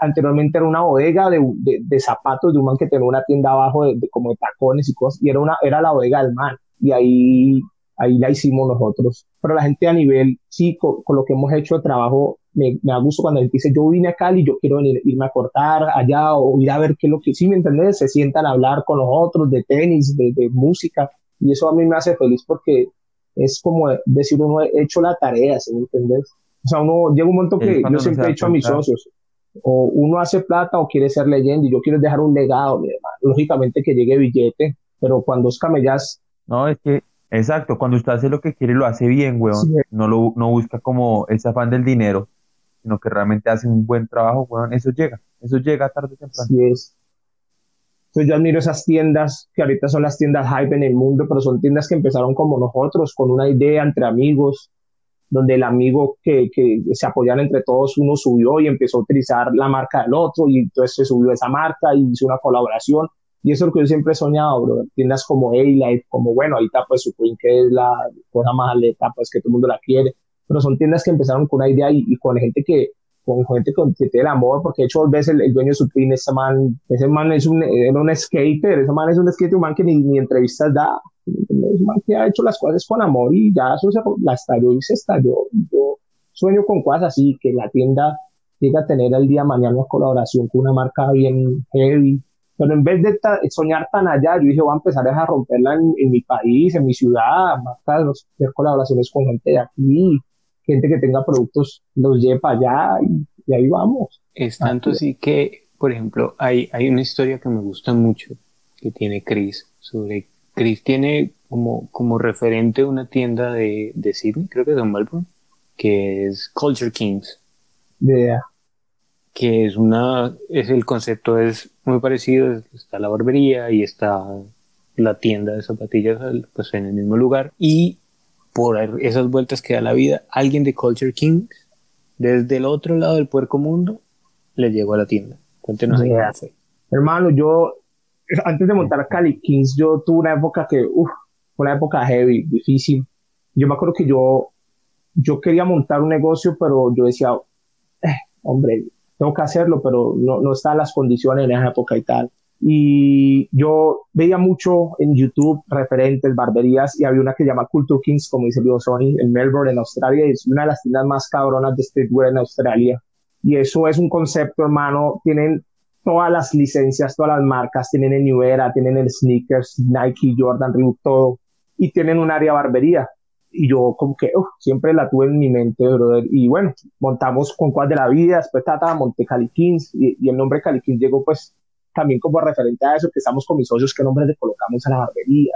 anteriormente era una bodega de, de, zapatos de un man que tenía una tienda abajo de, como de tacones y cosas y era una, era la bodega del man y ahí, ahí la hicimos nosotros. Pero la gente a nivel, sí, con, lo que hemos hecho de trabajo, me, me, da gusto cuando él dice, yo vine a Cali, yo quiero venir, irme a cortar allá o ir a ver qué es lo que, sí, ¿me entiendes? Se sientan a hablar con los otros de tenis, de, de música y eso a mí me hace feliz porque es como decir uno he hecho la tarea, ¿sí me entiendes? O sea, uno llega un momento que yo siempre he dicho a mis socios, o uno hace plata o quiere ser leyenda y yo quiero dejar un legado, mi hermano. Lógicamente que llegue billete, pero cuando es camellas... No, es que, exacto, cuando usted hace lo que quiere lo hace bien, weón. No, lo, no busca como ese afán del dinero, sino que realmente hace un buen trabajo, weón. Eso llega, eso llega tarde o temprano. Es. Entonces yo admiro esas tiendas que ahorita son las tiendas hype en el mundo, pero son tiendas que empezaron como nosotros, con una idea entre amigos, donde el amigo que, que se apoyan entre todos, uno subió y empezó a utilizar la marca del otro y entonces se subió esa marca y hizo una colaboración. Y eso es lo que yo siempre he soñado, bro. Tiendas como A-Life, como bueno, ahorita pues Supreme, que es la cosa más aleta, pues que todo el mundo la quiere. Pero son tiendas que empezaron con una idea y, y con gente que, con gente con, que tiene amor, porque de hecho ves el, el dueño Supreme, ese man, ese man es un, era un skater, ese man es un skater, un man que ni, ni entrevistas da, es un man que ha hecho las cosas con amor y ya eso se, la estalló y se estalló. Yo sueño con cosas así, que la tienda llega a tener el día de mañana una colaboración con una marca bien heavy. Pero en vez de soñar tan allá, yo dije, voy a empezar a romperla en, mi país, en mi ciudad, marcas, hacer colaboraciones con gente de aquí, gente que tenga productos, los lleve para allá y, ahí vamos. Es tanto así que, por ejemplo, hay, hay una historia que me gusta mucho que tiene Chris sobre Chris tiene como, como referente una tienda de, de Sydney, creo que es de Melbourne, que es Culture Kings. Yeah. Que es una, es el concepto es muy parecido, está la barbería y está la tienda de zapatillas pues en el mismo lugar y por esas vueltas que da la vida, alguien de Culture Kings desde el otro lado del puerco mundo le llegó a la tienda. Cuéntenos qué hace. Hermano, yo antes de montar Cali Kings, yo tuve una época que, uff, una época heavy, difícil. Yo me acuerdo que yo, yo quería montar un negocio, pero yo decía, eh, hombre, tengo que hacerlo, pero no, no están las condiciones en esa época y tal. Y yo veía mucho en YouTube referentes, barberías, y había una que se llama Culture Kings, como dice Leo Sony, en Melbourne, en Australia, y es una de las tiendas más cabronas de streetwear en Australia. Y eso es un concepto, hermano. Tienen todas las licencias, todas las marcas, tienen el New Era, tienen el Sneakers, Nike, Jordan, Reebok, todo, y tienen un área barbería. Y yo como que siempre la tuve en mi mente, brother. Y bueno, montamos con cuál de la vida, después tata, monté Cali Kings, y, el nombre Cali Kings llegó pues también como referente a eso, que estamos con mis socios, qué nombre le colocamos a la barbería.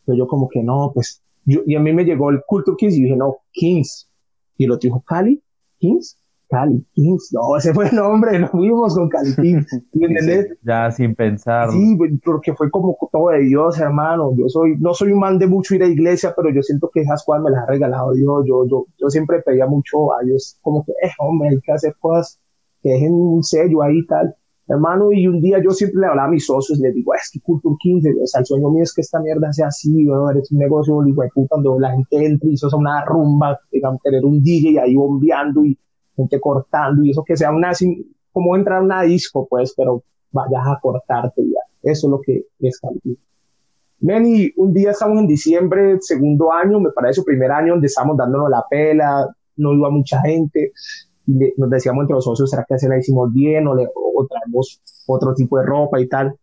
Entonces yo como que no, pues, yo, y a mí me llegó el Culture Kings y dije, no, Kings. Y lo dijo Cali, Kings, Cali Kings, no, ese fue el nombre, nos fuimos con Cali Kings, ¿entendés? ya sin pensar. Sí, porque fue como todo de Dios, hermano. Yo soy, no soy un man de mucho ir a iglesia, pero yo siento que esas cosas me las ha regalado Dios. Yo, yo, yo siempre pedía mucho a Dios, como que, eh, hombre, hay que hacer cosas que dejen un sello ahí y tal. Hermano, y un día yo siempre le hablaba a mis socios, les digo, es que Culture Kings, o sea, el sueño mío es que esta mierda sea así, ¿no? eres un negocio, digo, donde la gente entre y eso es una rumba, digamos, tener un DJ ahí bombeando y gente cortando y eso que sea una, como entrar a una disco, pues, pero vayas a cortarte ya. Eso es lo que es Cali. Manny, un día estamos en diciembre, segundo año, me parece, primer año, donde estamos dándonos la pela, no iba mucha gente, nos decíamos entre los socios, ¿será que se la hicimos bien o, le, o traemos otro tipo de ropa y tal?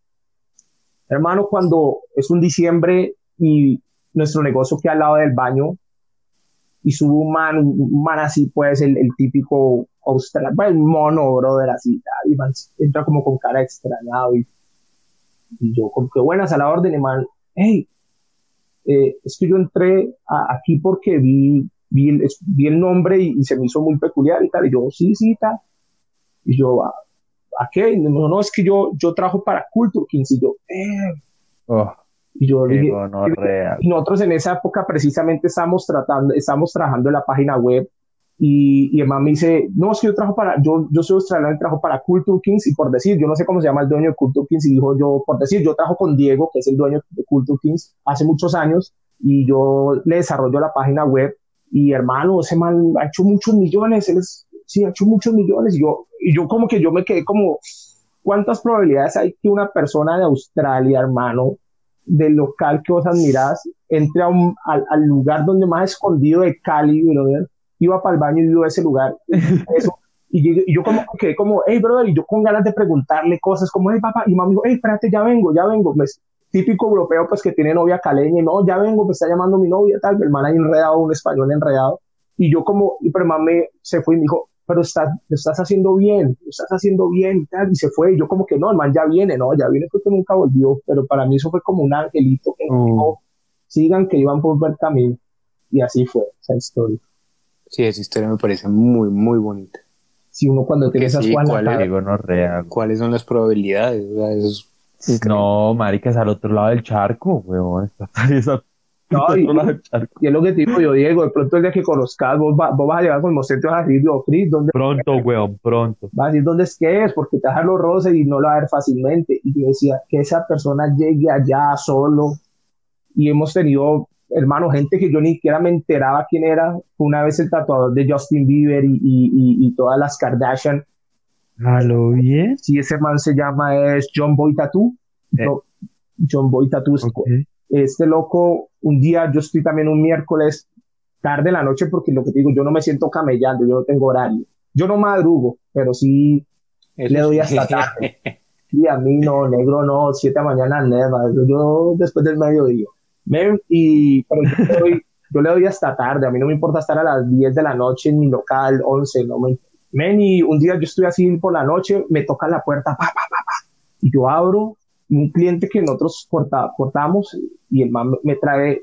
Hermano, cuando es un diciembre y nuestro negocio que al lado del baño, y sube un man, un man así, pues, el, el típico australiano, pues, mono, brother, así, y man, entra como con cara extrañado y, y yo, como que buenas a la orden, y man, hey, eh, es que yo entré aquí porque vi, vi, el, vi el nombre y, se me hizo muy peculiar y tal, y yo, sí, sí, tal, y yo, ¿a, ¿a qué? No, no, es que yo, yo trabajo para Culture Kings, y yo, eh, oh. Y yo dije, y nosotros en esa época precisamente estamos tratando, estamos trabajando en la página web y, y el man me dice, no, es que yo trabajo para, yo, yo soy australiano y trabajo para Culture Kings y por decir, yo no sé cómo se llama el dueño de Culture Kings y dijo yo, por decir, yo trabajo con Diego, que es el dueño de Culture Kings, hace muchos años y yo le desarrollo la página web y hermano, ese man ha hecho muchos millones, él es, sí, ha hecho muchos millones y yo, y yo como que yo me quedé como, ¿cuántas probabilidades hay que una persona de Australia, hermano, del local que vos admirás, entre a un, al, al, lugar donde más escondido de Cali, brother, iba para el baño y vio ese lugar. Eso, y, yo como que como, hey, brother, y yo con ganas de preguntarle cosas como, hey, papá, y mamá dijo, hey, espérate, ya vengo, ya vengo. Pues, típico europeo, pues, que tiene novia caleña, y no, ya vengo, me está llamando mi novia, tal, mi hermana enredado, un español enredado. Y yo como, y pero me, se fue y me dijo, pero estás, lo estás haciendo bien, lo estás haciendo bien y tal, y se fue, y yo como que no, el man ya viene, no, ya viene porque nunca volvió, pero para mí eso fue como un angelito que mm. dijo, sigan que iban por buen camino, y así fue esa historia. Sí, esa historia me parece muy, muy bonita. Si uno cuando tiene esas sí, ¿cuáles, no ¿Cuáles son las probabilidades? No, marica, es al otro lado del charco, weón. Esa no, y, es lo que te digo yo, Diego, de pronto el día que conozcas, vos, vas a llegar con el mocete y vas a decir, yo, Chris, ¿dónde? Pronto, weón, pronto. Vas a decir, ¿dónde es que es? Porque te dejan los roces y no lo va a ver fácilmente. Y yo decía, que esa persona llegue allá solo. Y hemos tenido, hermano, gente que yo ni siquiera me enteraba quién era. Una vez el tatuador de Justin Bieber y, y, y, todas las Kardashian. ¿A lo bien? Sí, ese man se llama, es John Boy Tattoo. Eh. John Boy Tattoo. Okay este loco, un día yo estoy también un miércoles tarde en la noche porque lo que te digo, yo no me siento camellando, yo no tengo horario. Yo no madrugo, pero sí le doy hasta tarde. Y a mí no, negro no, siete de la mañana, nada, yo después del mediodía. y, pero yo le, doy, yo le doy hasta tarde, a mí no me importa estar a las 10 de la noche en mi local, 11, no me Men, y un día yo estoy así por la noche, me toca la puerta, pa, pa, pa, pa, y yo abro, un cliente que nosotros cortamos, y el man me trae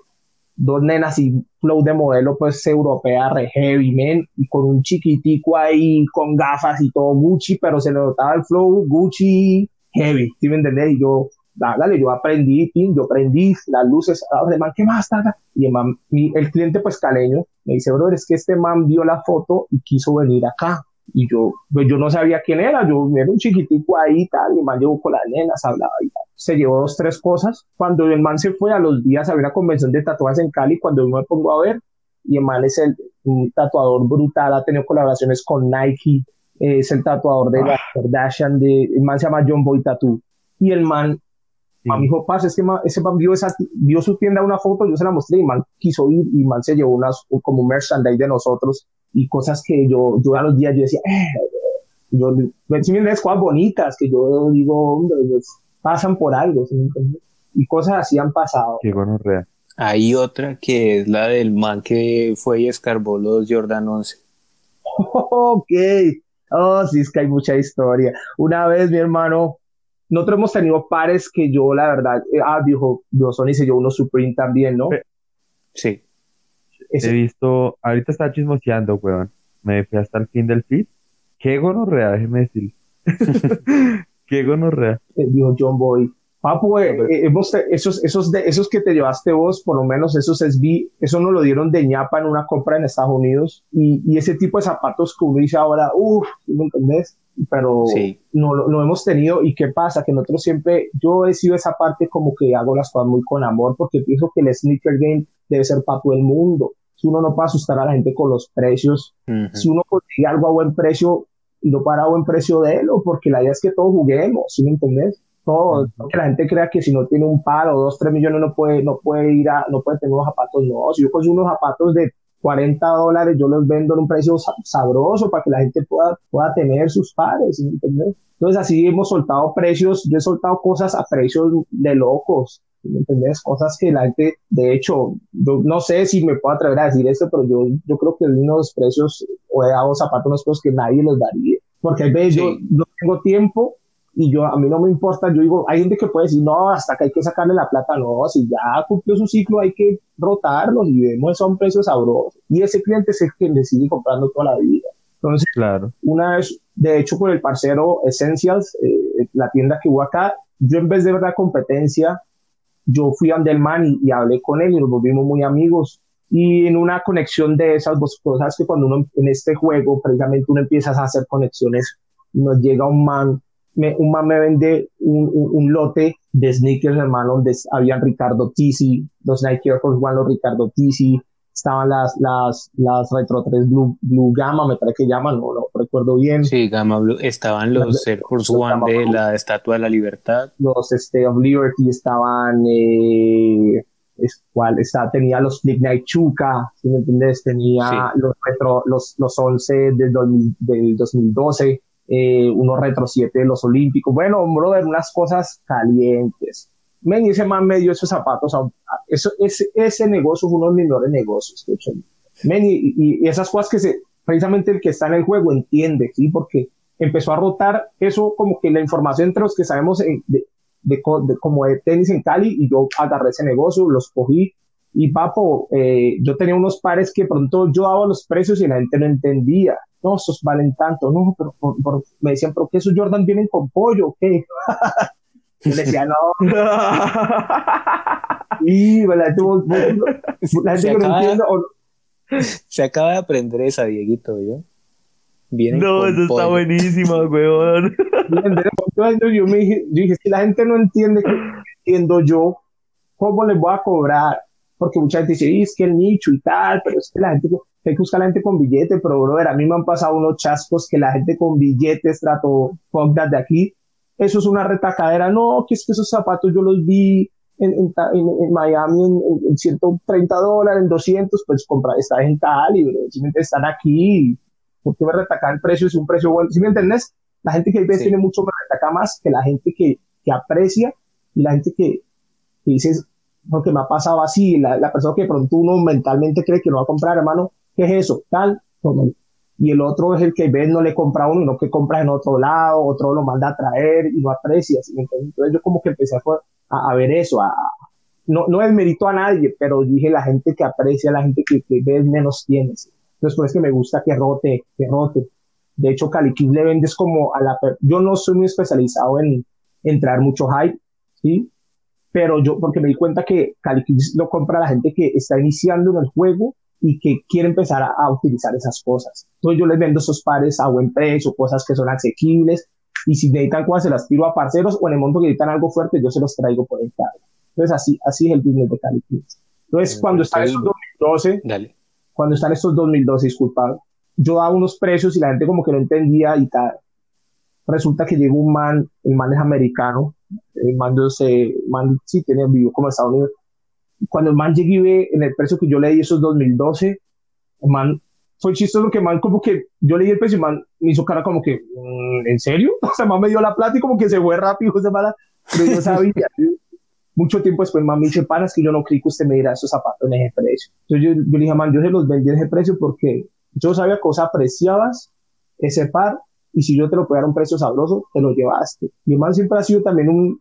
dos nenas y flow de modelo pues europea re heavy, men, y con un chiquitico ahí, con gafas y todo Gucci, pero se le notaba el flow Gucci heavy, ¿sí me entendés? Y yo, dale, yo aprendí, yo aprendí las luces, el man, ¿qué más? Y el, man, el cliente pues caleño me dice, bro, es que este man vio la foto y quiso venir acá. Y yo, pues yo no sabía quién era, yo era un chiquitico ahí y tal, y el man llegó con las nenas, hablaba y tal. Se llevó dos, tres cosas. Cuando el man se fue a los días, había una convención de tatuajes en Cali, cuando yo me pongo a ver, y el man es el, un tatuador brutal, ha tenido colaboraciones con Nike, es el tatuador de ah. Kardashian, de, el man se llama John Boy Tattoo. Y el man, sí. me dijo, pasa, ese man, ese man vio, esa, vio su tienda una foto, yo se la mostré y el man quiso ir y el man se llevó unas, como merchandise de nosotros y cosas que yo, yo a los días yo decía, eh, yo, si me cosas bonitas que yo digo, hombre, pues, pasan por algo, y cosas así han pasado. Qué bueno, real. Hay otra que es la del man que fue y escarbó los Jordan 11. ok, Oh, sí, es que hay mucha historia. Una vez, mi hermano, nosotros hemos tenido pares que yo, la verdad, eh, ah, dijo, yo Sony se llevó unos Supreme también, ¿no? Sí. He visto, ahorita está chismoseando, weón. Me fui hasta el fin del feed. Qué gonorrea, déjeme decir. Qué gonorrea. Eh, dijo John Boy. Papu, eh, eh, esos, esos, de, esos que te llevaste vos, por lo menos esos SB, eso nos lo dieron de ñapa en una compra en Estados Unidos. Y, y ese tipo de zapatos que uno dice ahora, uff, ¿me entendés? Pero no lo hemos tenido. ¿Y qué pasa? Que nosotros siempre, yo he sido esa parte como que hago las cosas muy con amor, porque pienso que el sneaker game debe ser para todo el mundo. Si uno no puede asustar a la gente con los precios, si uno consigue algo a buen precio, no para a buen precio de él, porque la idea es que todos juguemos, ¿sí me entendés? que la gente crea que si no tiene un par o dos, tres millones no puede, no puede ir a, no puede tener unos zapatos, no, si yo consigo unos zapatos de 40 dólares, yo los vendo en un precio sabroso para que la gente pueda, pueda tener sus pares, ¿me entiendes? Entonces así hemos soltado precios, yo he soltado cosas a precios de locos, ¿me entiendes? Cosas que la gente, de hecho, yo no sé si me puedo atrever a decir esto, pero yo, yo creo que unos precios, o he dado zapatos, unos precios que nadie los daría, porque a veces yo no tengo tiempo y yo, a mí no me importa, yo digo, hay gente que puede decir, no, hasta que hay que sacarle la plata, no, si ya cumplió su ciclo hay que rotarlos y vemos son precios sabrosos. Y ese cliente es el que le sigue comprando toda la vida. Entonces, claro. una vez, de hecho, con el parcero Essentials, eh, la tienda que hubo acá, yo en vez de ver la competencia, yo fui a Andelman y, y hablé con él y nos volvimos muy amigos. Y en una conexión de esas dos cosas que cuando uno en este juego, precisamente uno empieza a hacer conexiones, nos llega un man un man me vende un, un, lote de sneakers, hermano, donde habían Ricardo Tisi, los Nike Air Force One, los Ricardo Tisi, estaban las, las, las Retro 3 Blue, Blue Gamma, me parece que llaman, no lo recuerdo bien. Sí, Gamma Blue, estaban los Air Force One de la Estatua de la Libertad. Los State of Liberty estaban, eh, es, cual, está, tenía los Flip Night Chuka, si me entiendes, tenía los retro, los, los 11 del, del 2012 eh, unos retro 7 de los Olímpicos. Bueno, brother, unas cosas calientes. Men, ese man me dio esos zapatos. Eso, ese, ese negocio fue uno de los mejores negocios. Men, y, y, esas cosas que se, precisamente el que está en el juego entiende, ¿sí? Porque empezó a rotar eso como que la información entre los que sabemos de, de, como de tenis en Cali y yo agarré ese negocio, los cogí y papo, eh, yo tenía unos pares que pronto yo daba los precios y la gente no entendía no, esos valen tanto, no, pero me decían, pero que esos Jordan vienen con pollo, ¿qué? Yo le decía, no. y la gente, la gente se, acaba, no se acaba de aprender esa, Dieguito, ¿yo? Vienen no, eso está buenísimo, weón. yo, me dije, yo dije, si la gente no entiende que entiendo yo, ¿cómo les voy a cobrar? Porque mucha gente dice, es que el nicho y tal, pero es que la gente, hay que buscar la gente con billete, pero brother, a mí me han pasado unos chascos que la gente con billetes trato de aquí. Eso es una retacadera. No, que es que esos zapatos yo los vi en, en, en, Miami en, 130 dólares, en 200, pues comprar, está en Cali, bro. Simplemente están aquí. ¿Por qué me retaca el precio? Es un precio bueno. ¿Sí me entendés? La gente que tiene mucho me retaca más que la gente que, que aprecia y la gente que, que dice, porque me ha pasado así, la, la, persona que de pronto uno mentalmente cree que no va a comprar, hermano, ¿qué es eso? Tal, y el otro es el que ves no le compra a uno, no que compra en otro lado, otro lo manda a traer y no aprecia. Entonces yo como que empecé a, a ver eso, a, no, no es mérito a nadie, pero dije la gente que aprecia, la gente que, que ves menos tienes. Entonces por eso que me gusta que rote, que rote. De hecho, Caliquín le vendes como a la... Yo no soy muy especializado en, en traer mucho hype, ¿sí? Pero yo, porque me di cuenta que Caliquín lo compra la gente que está iniciando en el juego y que quiere empezar a, utilizar esas cosas. Entonces yo les vendo esos pares a buen precio, cosas que son asequibles, y si necesitan cosas se las tiro a parceros o en el momento que necesitan algo fuerte yo se los traigo por el cargo. Entonces así, así es el business de Cali Entonces cuando están estos 2012, Dale. cuando están estos 2012, disculpa, yo daba unos precios y la gente como que no entendía y tal. Resulta que llegó un man, el man es americano, el man, se, man sí tiene vivo como Estados Unidos, cuando el man llegué en el precio que yo le di esos 2012, el man fue chistoso que man como que yo le di el precio y man me hizo cara como que, mm, ¿en serio? O sea, man me dio la plata y como que se fue rápido, se mala, pero yo sabía. Mucho tiempo después, man me dice, panas, que yo no creí que usted me diera esos zapatos en ese precio. Entonces yo, yo le dije, man, yo se los vendí en ese precio porque yo sabía que vos apreciabas ese par y si yo te lo podía dar un precio sabroso, te lo llevaste. El man siempre ha sido también un,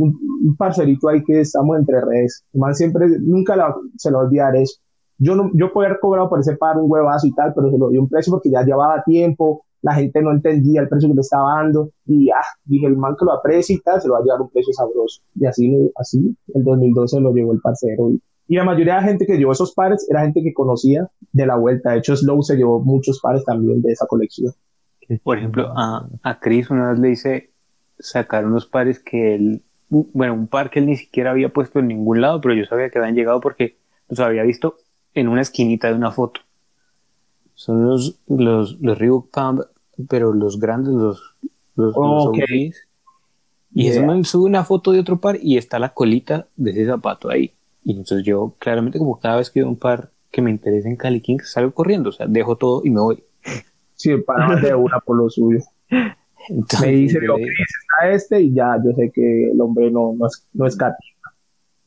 un, parcerito ahí que estamos entre redes. man siempre, nunca se lo olvidar eso. Yo no, yo podía haber cobrado por ese par un huevazo y tal, pero se lo dio un precio porque ya llevaba tiempo, la gente no entendía el precio que le estaba dando y ah, dije el man que lo aprecia y tal, se lo va a llevar un precio sabroso. Y así, así, el 2012 lo llevó el parcero. Y, y la mayoría de la gente que llevó esos pares era gente que conocía de la vuelta. De hecho, Slow se llevó muchos pares también de esa colección. Por ejemplo, a, a Chris una vez le hice sacar unos pares que él bueno, un par que él ni siquiera había puesto en ningún lado, pero yo sabía que habían llegado porque los había visto en una esquinita de una foto. Son los, los, los Reebok Pump, pero los grandes, los, los, Y eso me sube una foto de otro par y está la colita de ese zapato ahí. Y entonces yo, claramente, como cada vez que veo un par que me interesa en Cali King, salgo corriendo, o sea, dejo todo y me voy. Sí, para de una por lo suyo. me dice lo que está este y ya yo sé que el hombre no, no es, no es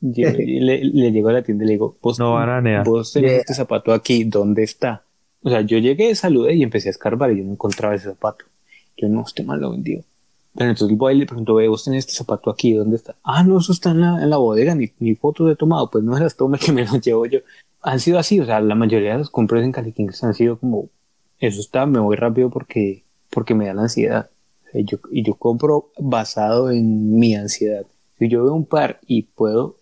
le, le llego a la tienda y le digo, vos, no, vos tenés este zapato aquí, ¿dónde está? O sea, yo llegué, saludé y empecé a escarbar y yo no encontraba ese zapato. Yo no, este mal lo vendió. Pero entonces voy y le pregunto, vos tenés este zapato aquí, ¿dónde está? Ah, no, eso está en la, en la bodega, ni, ni fotos he tomado, pues no se las toma que me las llevo yo. Han sido así, o sea, la mayoría de las compras en Cali han sido como, eso está, me voy rápido porque, porque me da la ansiedad. Y yo, y yo compro basado en mi ansiedad. Si yo veo un par y puedo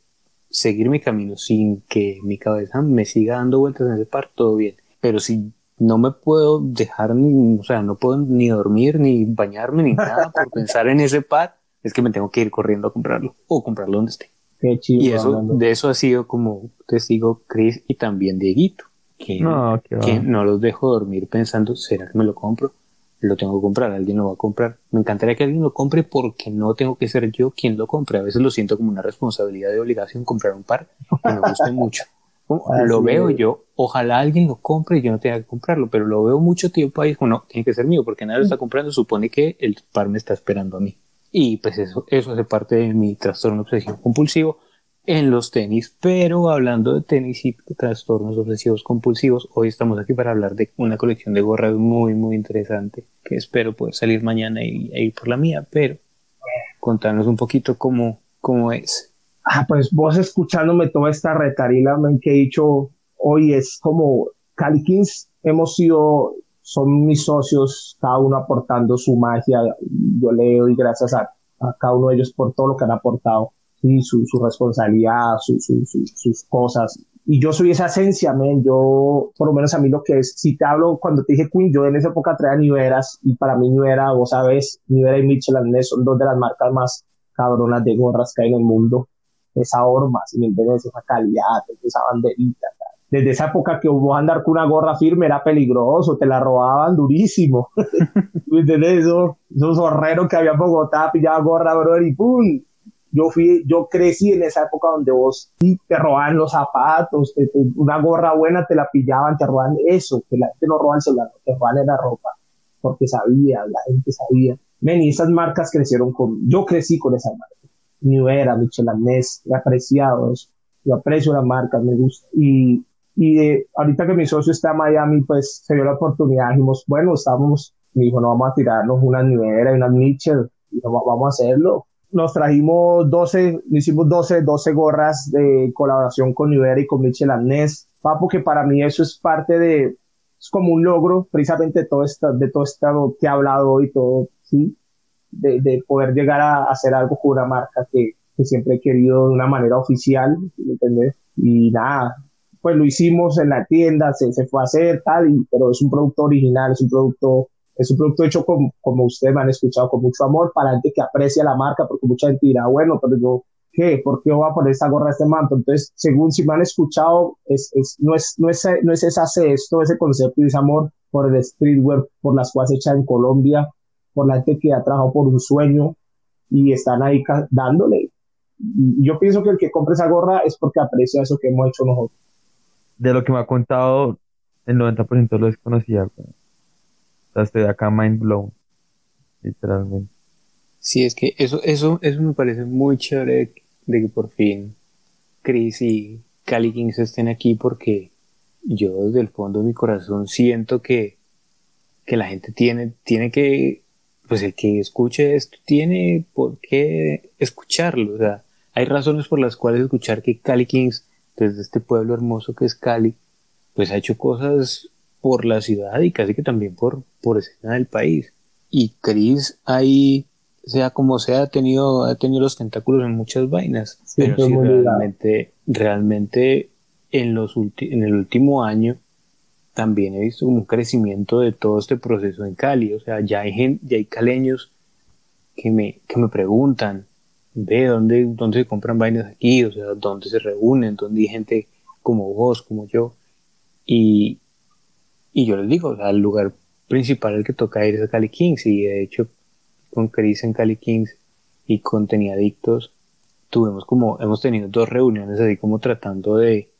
seguir mi camino sin que mi cabeza me siga dando vueltas en ese par, todo bien. Pero si no me puedo dejar, ni, o sea, no puedo ni dormir, ni bañarme, ni nada por pensar en ese par, es que me tengo que ir corriendo a comprarlo o comprarlo donde esté. y eso, de eso ha sido como testigo Chris y también Dieguito, que que no los dejo dormir pensando, ¿será que me lo compro? Lo tengo que comprar, alguien lo va a comprar. Me encantaría que alguien lo compre porque no tengo que ser yo quien lo compre. A veces lo siento como una responsabilidad de obligación comprar un par que me guste mucho. lo veo yo, ojalá alguien lo compre y yo no tenga que comprarlo, pero lo veo mucho tiempo ahí, no, tiene que ser mío porque nadie lo está comprando, supone que el par me está esperando a mí. Y pues eso, eso hace parte de mi trastorno obsesivo compulsivo en los tenis, pero hablando de tenis y trastornos obsesivos compulsivos, hoy estamos aquí para hablar de una colección de gorras muy muy interesante que espero poder salir mañana y, e ir por la mía, pero contanos un poquito cómo, cómo es. Ah, pues vos escuchándome toda esta retarila que he dicho hoy es como Calikins hemos sido, son mis socios, cada uno aportando su magia, yo le doy gracias a cada uno de ellos por todo lo que han aportado su, su responsabilidad, su, sus cosas. Y yo soy esa esencia, men. Yo, por lo menos a mí lo que es, si te hablo, cuando te dije Queen, yo en esa época traía New Eras, y para mí New Era, vos sabes, New Era y Michelin son dos de las marcas más cabronas de gorras que hay en el mundo. Esa horma, si me entiendes, esa calidad, esa banderita. Desde esa época que vos andar con una gorra firme era peligroso, te la robaban durísimo. ¿Me entiendes? Esos, esos horreros que había en Bogotá, pillaba gorra, bro, y ¡pum! Yo fui, yo crecí en esa época donde vos te robaban los zapatos, una gorra buena te la pillaban, te robaban eso, que la gente no roba el celular, te robaban la ropa, porque sabía, la gente sabía. Men, y esas marcas crecieron con, yo crecí con esas marcas. New Era, Michelin Ness, he apreciado eso. Yo aprecio las marcas, me gusta. Y, y ahorita que mi socio está en Miami, pues se dio la oportunidad, dijimos, bueno, estábamos, me dijo, no vamos a tirarnos una New Era y una Mitchell, y vamos a hacerlo nos trajimos 12, hicimos 12, 12 gorras de colaboración con Nivera y con Michel Ness, papo, que para mí eso es parte de, es como un logro precisamente de todo esto, de todo esto que he hablado hoy, todo, sí, de, de poder llegar a, hacer algo con una marca que, que, siempre he querido de una manera oficial, ¿me? Y nada, pues lo hicimos en la tienda, se, se fue a hacer tal, y, pero es un producto original, es un producto es un producto hecho con, como ustedes me han escuchado, con mucho amor para gente que aprecia la marca, porque mucha gente dirá, bueno, pero yo, ¿qué? ¿Por qué voy a poner esta gorra, este manto? Entonces, según si me han escuchado, es, es, no, es, no, es, no es ese esto, ese concepto y ese amor por el streetwear, por las cosas hechas en Colombia, por la gente que ha trabajado por un sueño y están ahí dándole. Yo pienso que el que compre esa gorra es porque aprecia eso que hemos hecho nosotros. De lo que me ha contado, el 90% lo desconocía estoy acá mind blown, literalmente. Sí, es que eso, eso, eso me parece muy chévere de que por fin Chris y Cali Kings estén aquí porque yo desde el fondo de mi corazón siento que, que la gente tiene, tiene que, pues el que escuche esto tiene por qué escucharlo. O sea, hay razones por las cuales escuchar que Cali Kings, desde este pueblo hermoso que es Cali, pues ha hecho cosas por la ciudad y casi que también por, por escena del país. Y Chris ahí, sea como sea, ha tenido, ha tenido los tentáculos en muchas vainas. pero sí, realmente, realmente en, los en el último año también he visto un crecimiento de todo este proceso en Cali. O sea, ya hay gente, ya hay caleños que me, que me preguntan, ve dónde, dónde se compran vainas aquí, o sea, dónde se reúnen, dónde hay gente como vos, como yo. Y, y yo les digo, o sea, el lugar principal al que toca ir es a Cali Kings. Y de hecho, con Chris en Cali Kings y con Adictos, tuvimos como, hemos tenido dos reuniones así como tratando de,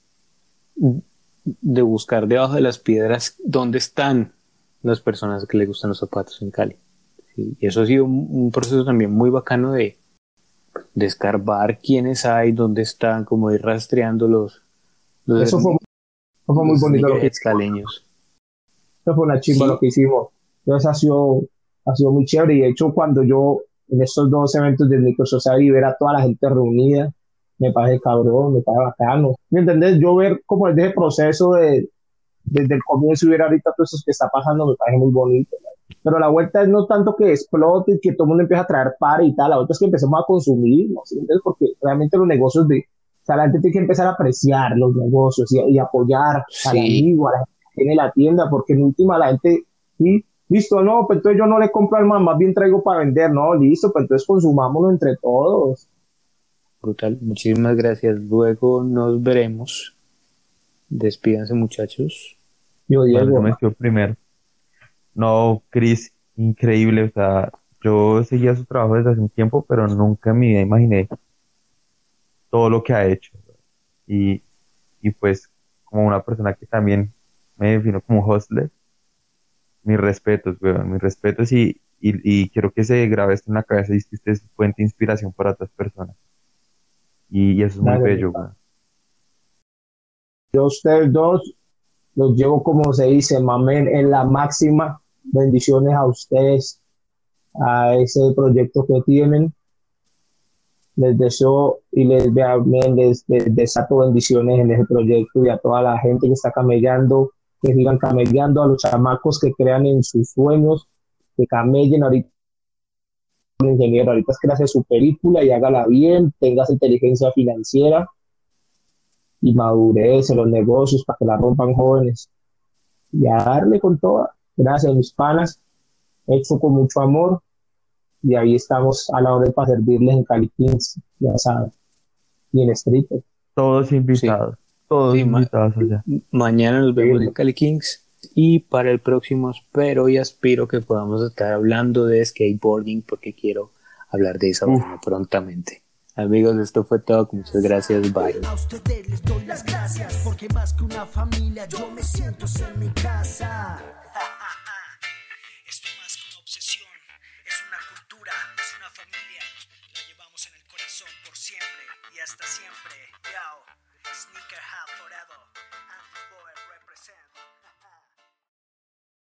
de buscar debajo de las piedras dónde están las personas que les gustan los zapatos en Cali. y eso ha sido un, proceso también muy bacano de, de escarbar quiénes hay, dónde están, como ir rastreando los, eso fue, muy bonito. Los caleños. Eso fue una chimba lo que hicimos. Entonces ha sido, ha sido muy chévere. Y de hecho, cuando yo en estos dos eventos de Microsoft y ver a toda la gente reunida, me parece cabrón, me parece bacano. ¿Me entendés? Yo ver como desde el proceso de, desde el comienzo y ver ahorita todo eso que está pasando, me parece muy bonito. Pero la vuelta es no tanto que explote y que todo el mundo empiece a traer par y tal, la vuelta es que empecemos a consumir, ¿no? Porque realmente los negocios de, o sea, la gente tiene que empezar a apreciar los negocios y, apoyar al amigo, a la gente tiene la tienda, porque en última la gente, sí, listo, no, pues entonces yo no le compro al man, más bien traigo para vender, no, listo, pues entonces consumámoslo entre todos. Brutal, muchísimas gracias. Luego nos veremos. Despídanse, muchachos. Yo, Diego. me primero. No, Chris, increíble. O sea, yo seguía su trabajo desde hace un tiempo, pero nunca en mi vida imaginé todo lo que ha hecho. Y, y pues, como una persona que también me defino como hostler. Mis respetos, weón, mis respetos y, y, quiero que se grabe esto en la cabeza y que usted es fuente de inspiración para otras personas. Y, eso es muy bello, weón. Yo ustedes dos los llevo como se dice, mamen, en la máxima. Bendiciones a ustedes, a ese proyecto que tienen. Les deseo y les, les, les desato bendiciones en ese proyecto y a toda la gente que está camellando que sigan camellando a los chamacos que crean en sus sueños, que camellen ahorita el ingeniero, ahorita es que hace su película y hágala bien, tengas inteligencia financiera y madurez en los negocios para que la rompan jóvenes. Y a darle con toda. Gracias, mis panas. Hecho con mucho amor. Y ahí estamos a la hora para servirles en Cali Kings, ya saben. Y en Street. Todos invitados. Todos sí, invitados allá. Mañana nos vemos sí. en Cali Kings. Y para el próximo espero y aspiro que podamos estar hablando de skateboarding porque quiero hablar de esa forma prontamente. Amigos, esto fue todo. Muchas gracias. Bye. A ustedes les doy las gracias porque más que una familia yo me siento en mi casa. Esto más que una obsesión, es una cultura, es una familia. La llevamos en el corazón por siempre y hasta siempre. Yao. Sneaker hat forever.